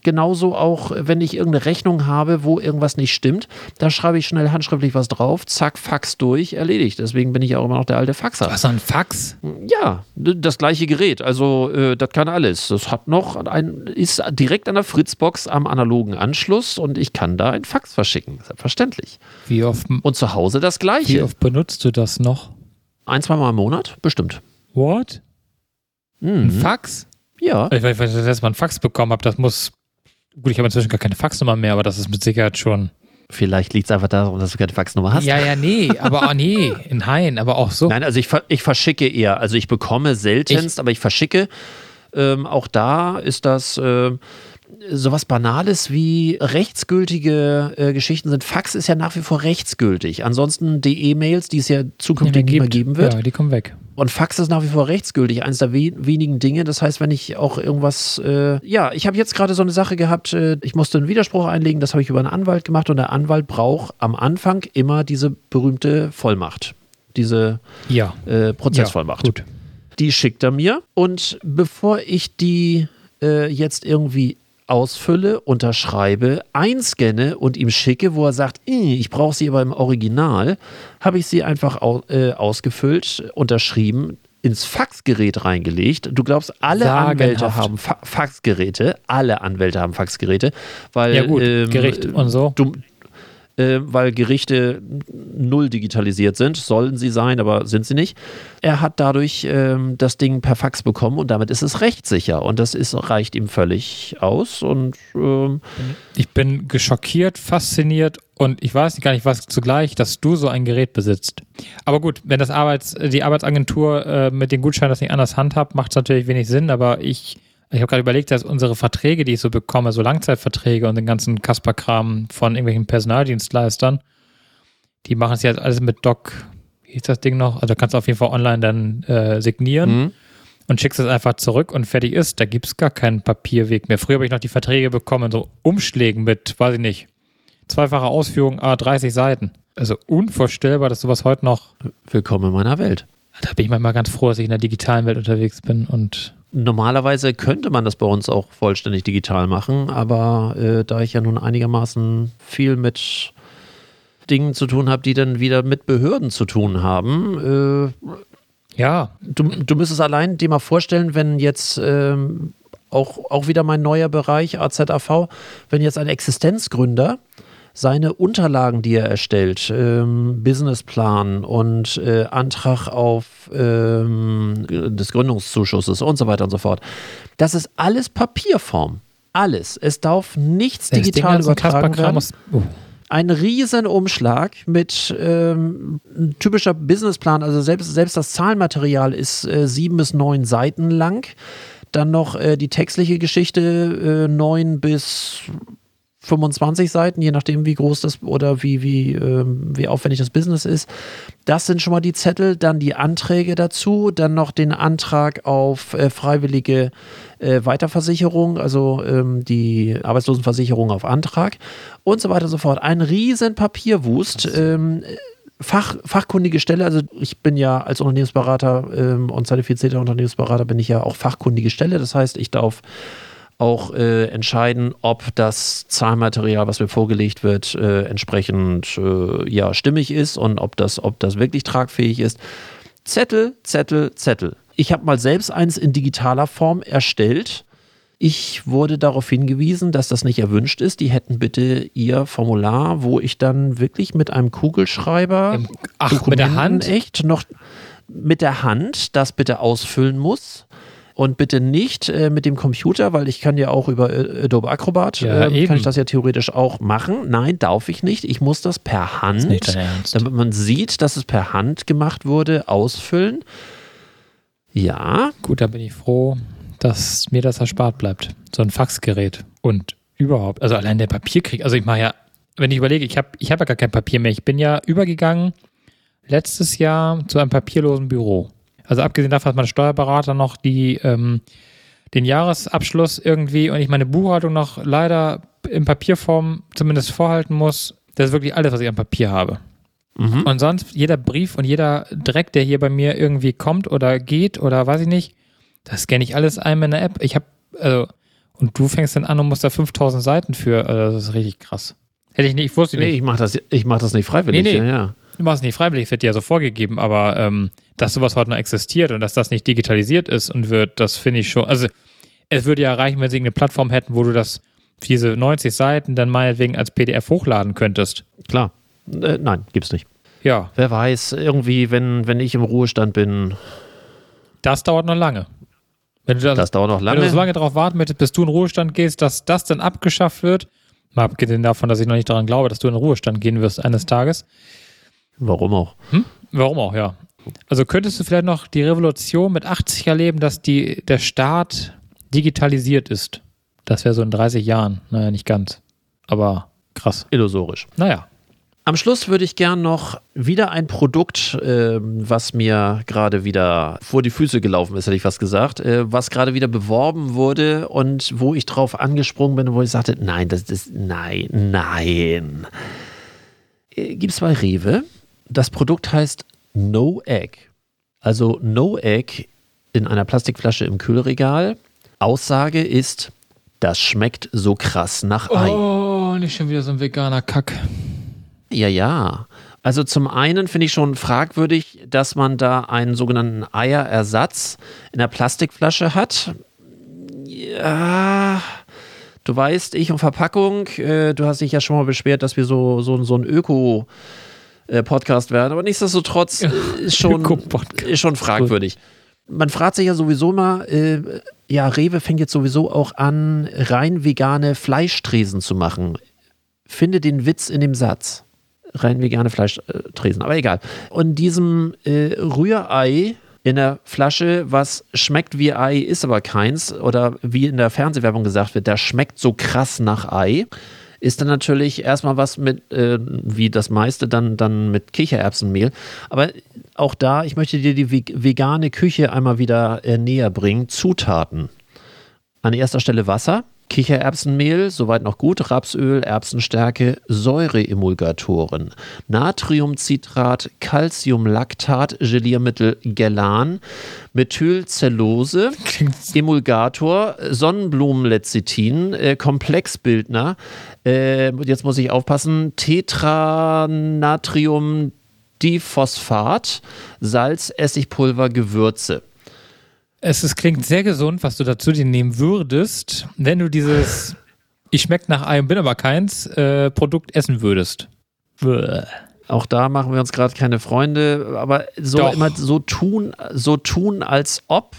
genauso auch, wenn ich irgendeine Rechnung habe, wo irgendwas nicht stimmt, da schreibe ich schnell handschriftlich was drauf, zack, Fax durch, erledigt. Deswegen bin ich auch immer noch der alte Faxer. Was, ein Fax? Ja, das gleiche Gerät. Also, äh, das kann alles. Das hat noch ein, ist direkt an der Fritzbox am analogen Anschluss und ich kann da ein Fax verschicken. Selbstverständlich. Wie oft? Und zu Hause das Gleiche. Wie oft benutzt du das noch? Ein, zwei Mal im Monat, bestimmt. What? Mhm. Ein Fax? Ja. Ich weiß, dass ich das Mal ein Fax bekommen habe, das muss. Gut, ich habe inzwischen gar keine Faxnummer mehr, aber das ist mit Sicherheit schon Vielleicht liegt es einfach daran, dass du keine Faxnummer hast. Ja, ja, nee, aber oh, nee, nein, aber auch so. Nein, also ich, ich verschicke eher. Also ich bekomme seltenst, ich, aber ich verschicke. Ähm, auch da ist das. Äh, sowas Banales wie rechtsgültige äh, Geschichten sind. Fax ist ja nach wie vor rechtsgültig. Ansonsten die E-Mails, die es ja zukünftig nicht mehr geben wird. Ja, die kommen weg. Und Fax ist nach wie vor rechtsgültig, eines der we wenigen Dinge. Das heißt, wenn ich auch irgendwas, äh, ja, ich habe jetzt gerade so eine Sache gehabt, äh, ich musste einen Widerspruch einlegen, das habe ich über einen Anwalt gemacht und der Anwalt braucht am Anfang immer diese berühmte Vollmacht, diese ja. äh, Prozessvollmacht. Ja, gut. Die schickt er mir und bevor ich die äh, jetzt irgendwie ausfülle, unterschreibe, einscanne und ihm schicke, wo er sagt, ich brauche sie aber im Original, habe ich sie einfach äh, ausgefüllt, unterschrieben, ins Faxgerät reingelegt. Du glaubst, alle Sagenhaft. Anwälte haben Fa Faxgeräte. Alle Anwälte haben Faxgeräte. Weil, ja gut, ähm, Gericht und so. Du, äh, weil Gerichte null digitalisiert sind. Sollen sie sein, aber sind sie nicht. Er hat dadurch ähm, das Ding per Fax bekommen und damit ist es rechtssicher. Und das ist, reicht ihm völlig aus. Und ähm, ich bin geschockiert, fasziniert und ich weiß gar nicht, was zugleich, dass du so ein Gerät besitzt. Aber gut, wenn das Arbeits, die Arbeitsagentur äh, mit den Gutscheinen das nicht anders handhabt, macht es natürlich wenig Sinn, aber ich ich habe gerade überlegt, dass unsere Verträge, die ich so bekomme, so Langzeitverträge und den ganzen Kasperkram von irgendwelchen Personaldienstleistern, die machen es jetzt alles mit Doc, wie hieß das Ding noch? Also kannst du auf jeden Fall online dann äh, signieren mhm. und schickst es einfach zurück und fertig ist. Da gibt es gar keinen Papierweg mehr. Früher habe ich noch die Verträge bekommen, so Umschlägen mit, weiß ich nicht, zweifache Ausführung, A, 30 Seiten. Also unvorstellbar, dass sowas heute noch. Willkommen in meiner Welt. Da bin ich manchmal ganz froh, dass ich in der digitalen Welt unterwegs bin und Normalerweise könnte man das bei uns auch vollständig digital machen, aber äh, da ich ja nun einigermaßen viel mit Dingen zu tun habe, die dann wieder mit Behörden zu tun haben, äh, ja. Du, du müsstest allein dir mal vorstellen, wenn jetzt ähm, auch, auch wieder mein neuer Bereich AZAV, wenn jetzt ein Existenzgründer seine Unterlagen, die er erstellt, ähm, Businessplan und äh, Antrag auf ähm, des Gründungszuschusses und so weiter und so fort. Das ist alles Papierform. Alles. Es darf nichts das digital übertragen werden. Uh. Ein riesen Umschlag mit ähm, typischer Businessplan, also selbst, selbst das Zahlenmaterial ist äh, sieben bis neun Seiten lang. Dann noch äh, die textliche Geschichte äh, neun bis 25 Seiten, je nachdem, wie groß das oder wie, wie, ähm, wie aufwendig das Business ist. Das sind schon mal die Zettel, dann die Anträge dazu, dann noch den Antrag auf äh, freiwillige äh, Weiterversicherung, also ähm, die Arbeitslosenversicherung auf Antrag und so weiter und so fort. Ein riesen Papierwust. Ähm, Fach, fachkundige Stelle, also ich bin ja als Unternehmensberater ähm, und zertifizierter Unternehmensberater bin ich ja auch fachkundige Stelle. Das heißt, ich darf auch äh, entscheiden, ob das Zahlmaterial, was mir vorgelegt wird, äh, entsprechend äh, ja, stimmig ist und ob das, ob das wirklich tragfähig ist. Zettel, Zettel, Zettel. Ich habe mal selbst eins in digitaler Form erstellt. Ich wurde darauf hingewiesen, dass das nicht erwünscht ist. Die hätten bitte ihr Formular, wo ich dann wirklich mit einem Kugelschreiber Ach, mit der Hand echt noch mit der Hand das bitte ausfüllen muss und bitte nicht äh, mit dem Computer, weil ich kann ja auch über äh, Adobe Acrobat, ja, äh, kann ich das ja theoretisch auch machen. Nein, darf ich nicht. Ich muss das per Hand, das damit man sieht, dass es per Hand gemacht wurde, ausfüllen. Ja. Gut, da bin ich froh, dass mir das erspart bleibt. So ein Faxgerät und überhaupt, also allein der Papierkrieg, also ich mache ja, wenn ich überlege, ich habe ich hab ja gar kein Papier mehr. Ich bin ja übergegangen letztes Jahr zu einem papierlosen Büro. Also abgesehen davon, dass mein Steuerberater noch die, ähm, den Jahresabschluss irgendwie und ich meine Buchhaltung noch leider in Papierform zumindest vorhalten muss. Das ist wirklich alles, was ich am Papier habe. Mhm. Und sonst jeder Brief und jeder Dreck, der hier bei mir irgendwie kommt oder geht oder weiß ich nicht, das scanne ich alles einmal in der App. Ich habe, also, und du fängst dann an und musst da 5000 Seiten für, also das ist richtig krass. Hätte ich nicht, ich wusste nicht. Nee, ich mache das, mach das nicht freiwillig. Nee, nee. Ja, ja. Du machst es nicht freiwillig, es wird dir ja so vorgegeben, aber ähm, dass sowas heute noch existiert und dass das nicht digitalisiert ist und wird, das finde ich schon. Also, es würde ja reichen, wenn sie eine Plattform hätten, wo du das, diese 90 Seiten dann meinetwegen als PDF hochladen könntest. Klar. Äh, nein, gibt's nicht. Ja. Wer weiß, irgendwie, wenn, wenn ich im Ruhestand bin. Das dauert noch lange. Wenn du das, das dauert noch lange. Wenn du so lange darauf warten möchtest, bis du in Ruhestand gehst, dass das dann abgeschafft wird, Mal abgesehen davon, dass ich noch nicht daran glaube, dass du in Ruhestand gehen wirst eines Tages. Warum auch? Hm? Warum auch, ja. Also könntest du vielleicht noch die Revolution mit 80 erleben, dass die, der Staat digitalisiert ist. Das wäre so in 30 Jahren. Naja, nicht ganz. Aber krass. Illusorisch. Naja. Am Schluss würde ich gern noch wieder ein Produkt, äh, was mir gerade wieder vor die Füße gelaufen ist, hätte ich fast gesagt, äh, was gerade wieder beworben wurde und wo ich drauf angesprungen bin, wo ich sagte, nein, das ist, nein, nein. Äh, Gibt es bei Rewe. Das Produkt heißt No Egg. Also No Egg in einer Plastikflasche im Kühlregal. Aussage ist, das schmeckt so krass nach Ei. Oh, nicht schon wieder so ein veganer Kack. Ja, ja. Also zum einen finde ich schon fragwürdig, dass man da einen sogenannten Eierersatz in der Plastikflasche hat. Ja, du weißt, ich und Verpackung, äh, du hast dich ja schon mal beschwert, dass wir so, so, so ein Öko- äh, Podcast werden, aber nichtsdestotrotz äh, ist schon, ist schon fragwürdig. Man fragt sich ja sowieso mal, äh, ja, Rewe fängt jetzt sowieso auch an, rein vegane Fleischtresen zu machen. Finde den Witz in dem Satz. Rein vegane Fleischtresen, aber egal. Und diesem äh, Rührei in der Flasche, was schmeckt wie Ei, ist aber keins, oder wie in der Fernsehwerbung gesagt wird, das schmeckt so krass nach Ei ist dann natürlich erstmal was mit, äh, wie das meiste, dann, dann mit Kichererbsenmehl. Aber auch da, ich möchte dir die vegane Küche einmal wieder äh, näher bringen. Zutaten. An erster Stelle Wasser, Kichererbsenmehl, soweit noch gut, Rapsöl, Erbsenstärke, Säureemulgatoren, Natriumcitrat, Calciumlactat, Geliermittel Gelan, Methylcellose, Emulgator, Sonnenblumenlecithin, äh, Komplexbildner, äh, jetzt muss ich aufpassen, Tetranatrium Diphosphat, Salz, Essigpulver, Gewürze. Es ist, klingt sehr gesund, was du dazu dir nehmen würdest, wenn du dieses Ich schmeckt nach einem, bin aber keins äh, Produkt essen würdest. Bäh. Auch da machen wir uns gerade keine Freunde, aber so Doch. immer so tun, so tun, als ob.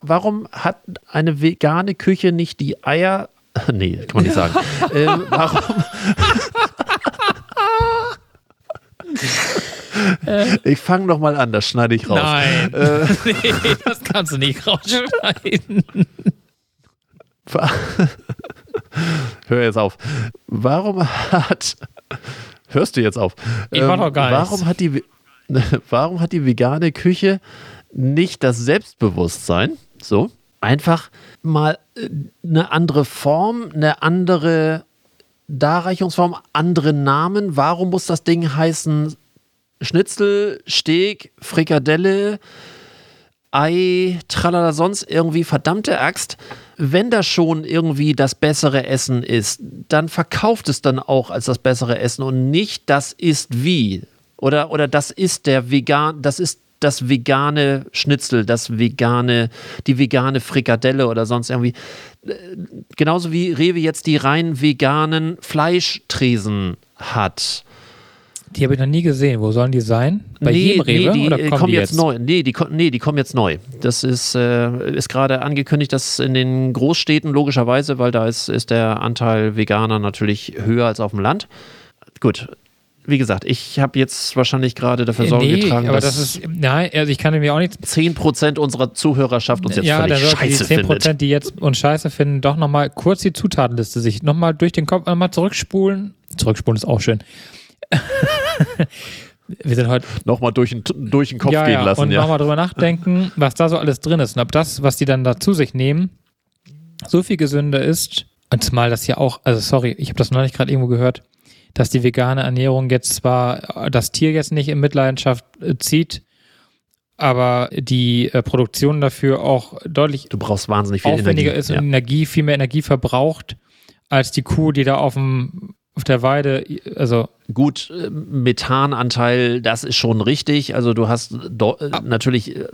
Warum hat eine vegane Küche nicht die Eier? Nee, kann man nicht sagen. ähm, warum? Ich fange noch mal an, das schneide ich raus. Nein, äh, nee, das kannst du nicht rausschneiden. Hör jetzt auf. Warum hat. Hörst du jetzt auf? Ich ähm, doch gar warum hat die Warum hat die vegane Küche nicht das Selbstbewusstsein, so einfach mal äh, eine andere Form, eine andere Darreichungsform, andere Namen? Warum muss das Ding heißen Schnitzel, Steak, Frikadelle, Ei, tralala, sonst irgendwie, verdammte Axt. Wenn das schon irgendwie das bessere Essen ist, dann verkauft es dann auch als das bessere Essen und nicht das ist wie. Oder, oder das ist der vegan, das ist das vegane Schnitzel, das vegane, die vegane Frikadelle oder sonst irgendwie. Genauso wie Rewe jetzt die rein veganen Fleischtresen hat. Die habe ich noch nie gesehen. Wo sollen die sein? Bei nee, jedem Rewe? Nee, die oder kommen, kommen die jetzt, jetzt, neu. Nee die, nee, die kommen jetzt neu. Das ist, äh, ist gerade angekündigt, dass in den Großstädten logischerweise, weil da ist, ist der Anteil Veganer natürlich höher als auf dem Land. Gut, wie gesagt, ich habe jetzt wahrscheinlich gerade dafür Sorge nee, getragen, aber dass das ist, nein, also ich kann mir auch nicht 10% unserer Zuhörerschaft uns jetzt ja, völlig scheiße die 10%, findet. die jetzt uns scheiße finden, doch nochmal kurz die Zutatenliste sich nochmal durch den Kopf nochmal zurückspulen. Zurückspulen ist auch schön. wir sind heute nochmal durch den, durch den Kopf ja, gehen ja, lassen. Und ja. nochmal drüber nachdenken, was da so alles drin ist und ob das, was die dann da zu sich nehmen, so viel gesünder ist. Und zumal das ja auch, also sorry, ich habe das noch nicht gerade irgendwo gehört, dass die vegane Ernährung jetzt zwar das Tier jetzt nicht in Mitleidenschaft äh, zieht, aber die äh, Produktion dafür auch deutlich du brauchst wahnsinnig viel aufwendiger Energie. ist und ja. Energie, viel mehr Energie verbraucht als die Kuh, die da auf dem auf der Weide, also gut, äh, Methananteil, das ist schon richtig. Also du hast ah. natürlich äh,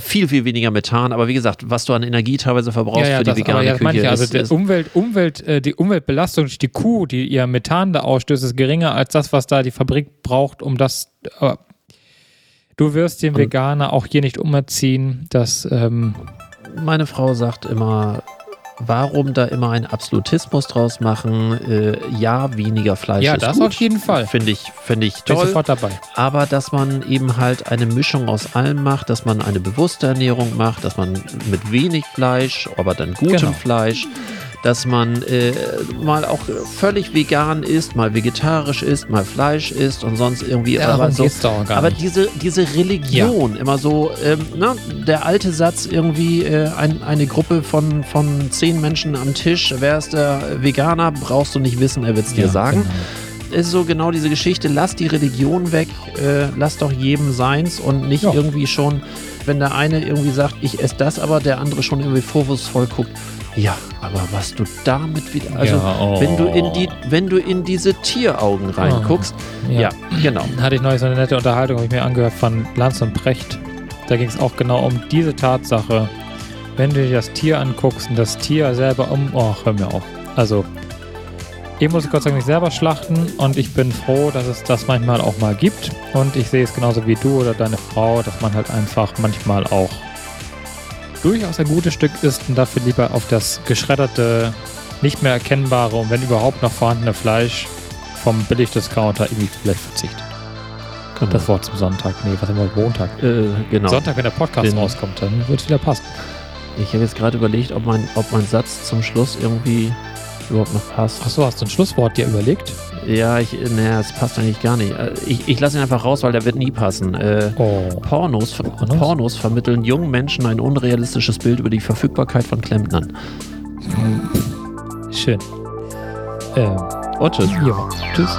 viel, viel weniger Methan, aber wie gesagt, was du an Energie teilweise verbrauchst ja, ja, für die vegane ja, Küche. Ich. Also ist, Umwelt, Umwelt, äh, die Umweltbelastung durch die Kuh, die ihr Methan da ausstößt, ist geringer als das, was da die Fabrik braucht, um das. Du wirst den Veganer auch hier nicht umerziehen, dass. Ähm meine Frau sagt immer, warum da immer einen Absolutismus draus machen? Äh, ja, weniger Fleisch Ja, ist das gut. auf jeden Fall. Finde ich, finde ich Bin toll. sofort dabei. Aber dass man eben halt eine Mischung aus allem macht, dass man eine bewusste Ernährung macht, dass man mit wenig Fleisch, aber dann gutem Genau. Fleisch, dass man äh, mal auch völlig vegan ist, mal vegetarisch ist, mal Fleisch isst und sonst irgendwie. Darum aber so, aber diese, diese Religion, immer so, ähm, ne, der alte Satz irgendwie, äh, ein, eine Gruppe von, von zehn Menschen am Tisch, wer ist der Veganer, brauchst du nicht wissen, er wird es dir Ja, sagen genau. Ist so genau diese Geschichte, lass die Religion weg, äh, lass doch jedem seins und nicht Ja. irgendwie schon, wenn der eine irgendwie sagt, ich esse das, aber der andere schon irgendwie vorwurfsvoll guckt. Ja, aber was du damit wieder, also Ja, oh. wenn du in die, wenn du in diese Tieraugen reinguckst, ja, Ja. genau. hatte ich neulich so eine nette Unterhaltung, habe ich mir angehört von Lanz und Precht. Da ging es auch genau um diese Tatsache. Wenn du dir das Tier anguckst und das Tier selber um. Oh, hör mir auf. Also, ich muss Gott sei Dank nicht selber schlachten und ich bin froh, dass es das manchmal auch mal gibt. Und ich sehe es genauso wie du oder deine Frau, dass man halt einfach manchmal auch durchaus ein gutes Stück isst und dafür lieber auf das geschredderte, nicht mehr erkennbare und wenn überhaupt noch vorhandene Fleisch vom Billigdiscounter irgendwie vielleicht verzichtet. genau. Das Wort zum Sonntag. Nee, was haben wir? Montag. äh, genau. Sonntag, wenn der Podcast Den- rauskommt, dann wird es wieder passen. Ich habe jetzt gerade überlegt, ob mein, ob mein Satz zum Schluss irgendwie überhaupt noch passt. Achso, hast du ein Schlusswort dir überlegt? Ja, ich, naja, es passt eigentlich gar nicht. Äh, Ich, ich lasse ihn einfach raus, weil der wird nie passen. Äh, Oh. Pornos, Pornos? Pornos vermitteln jungen Menschen ein unrealistisches Bild über die Verfügbarkeit von Klempnern. Schön. Ähm, Und tschüss. ja. Tschüss.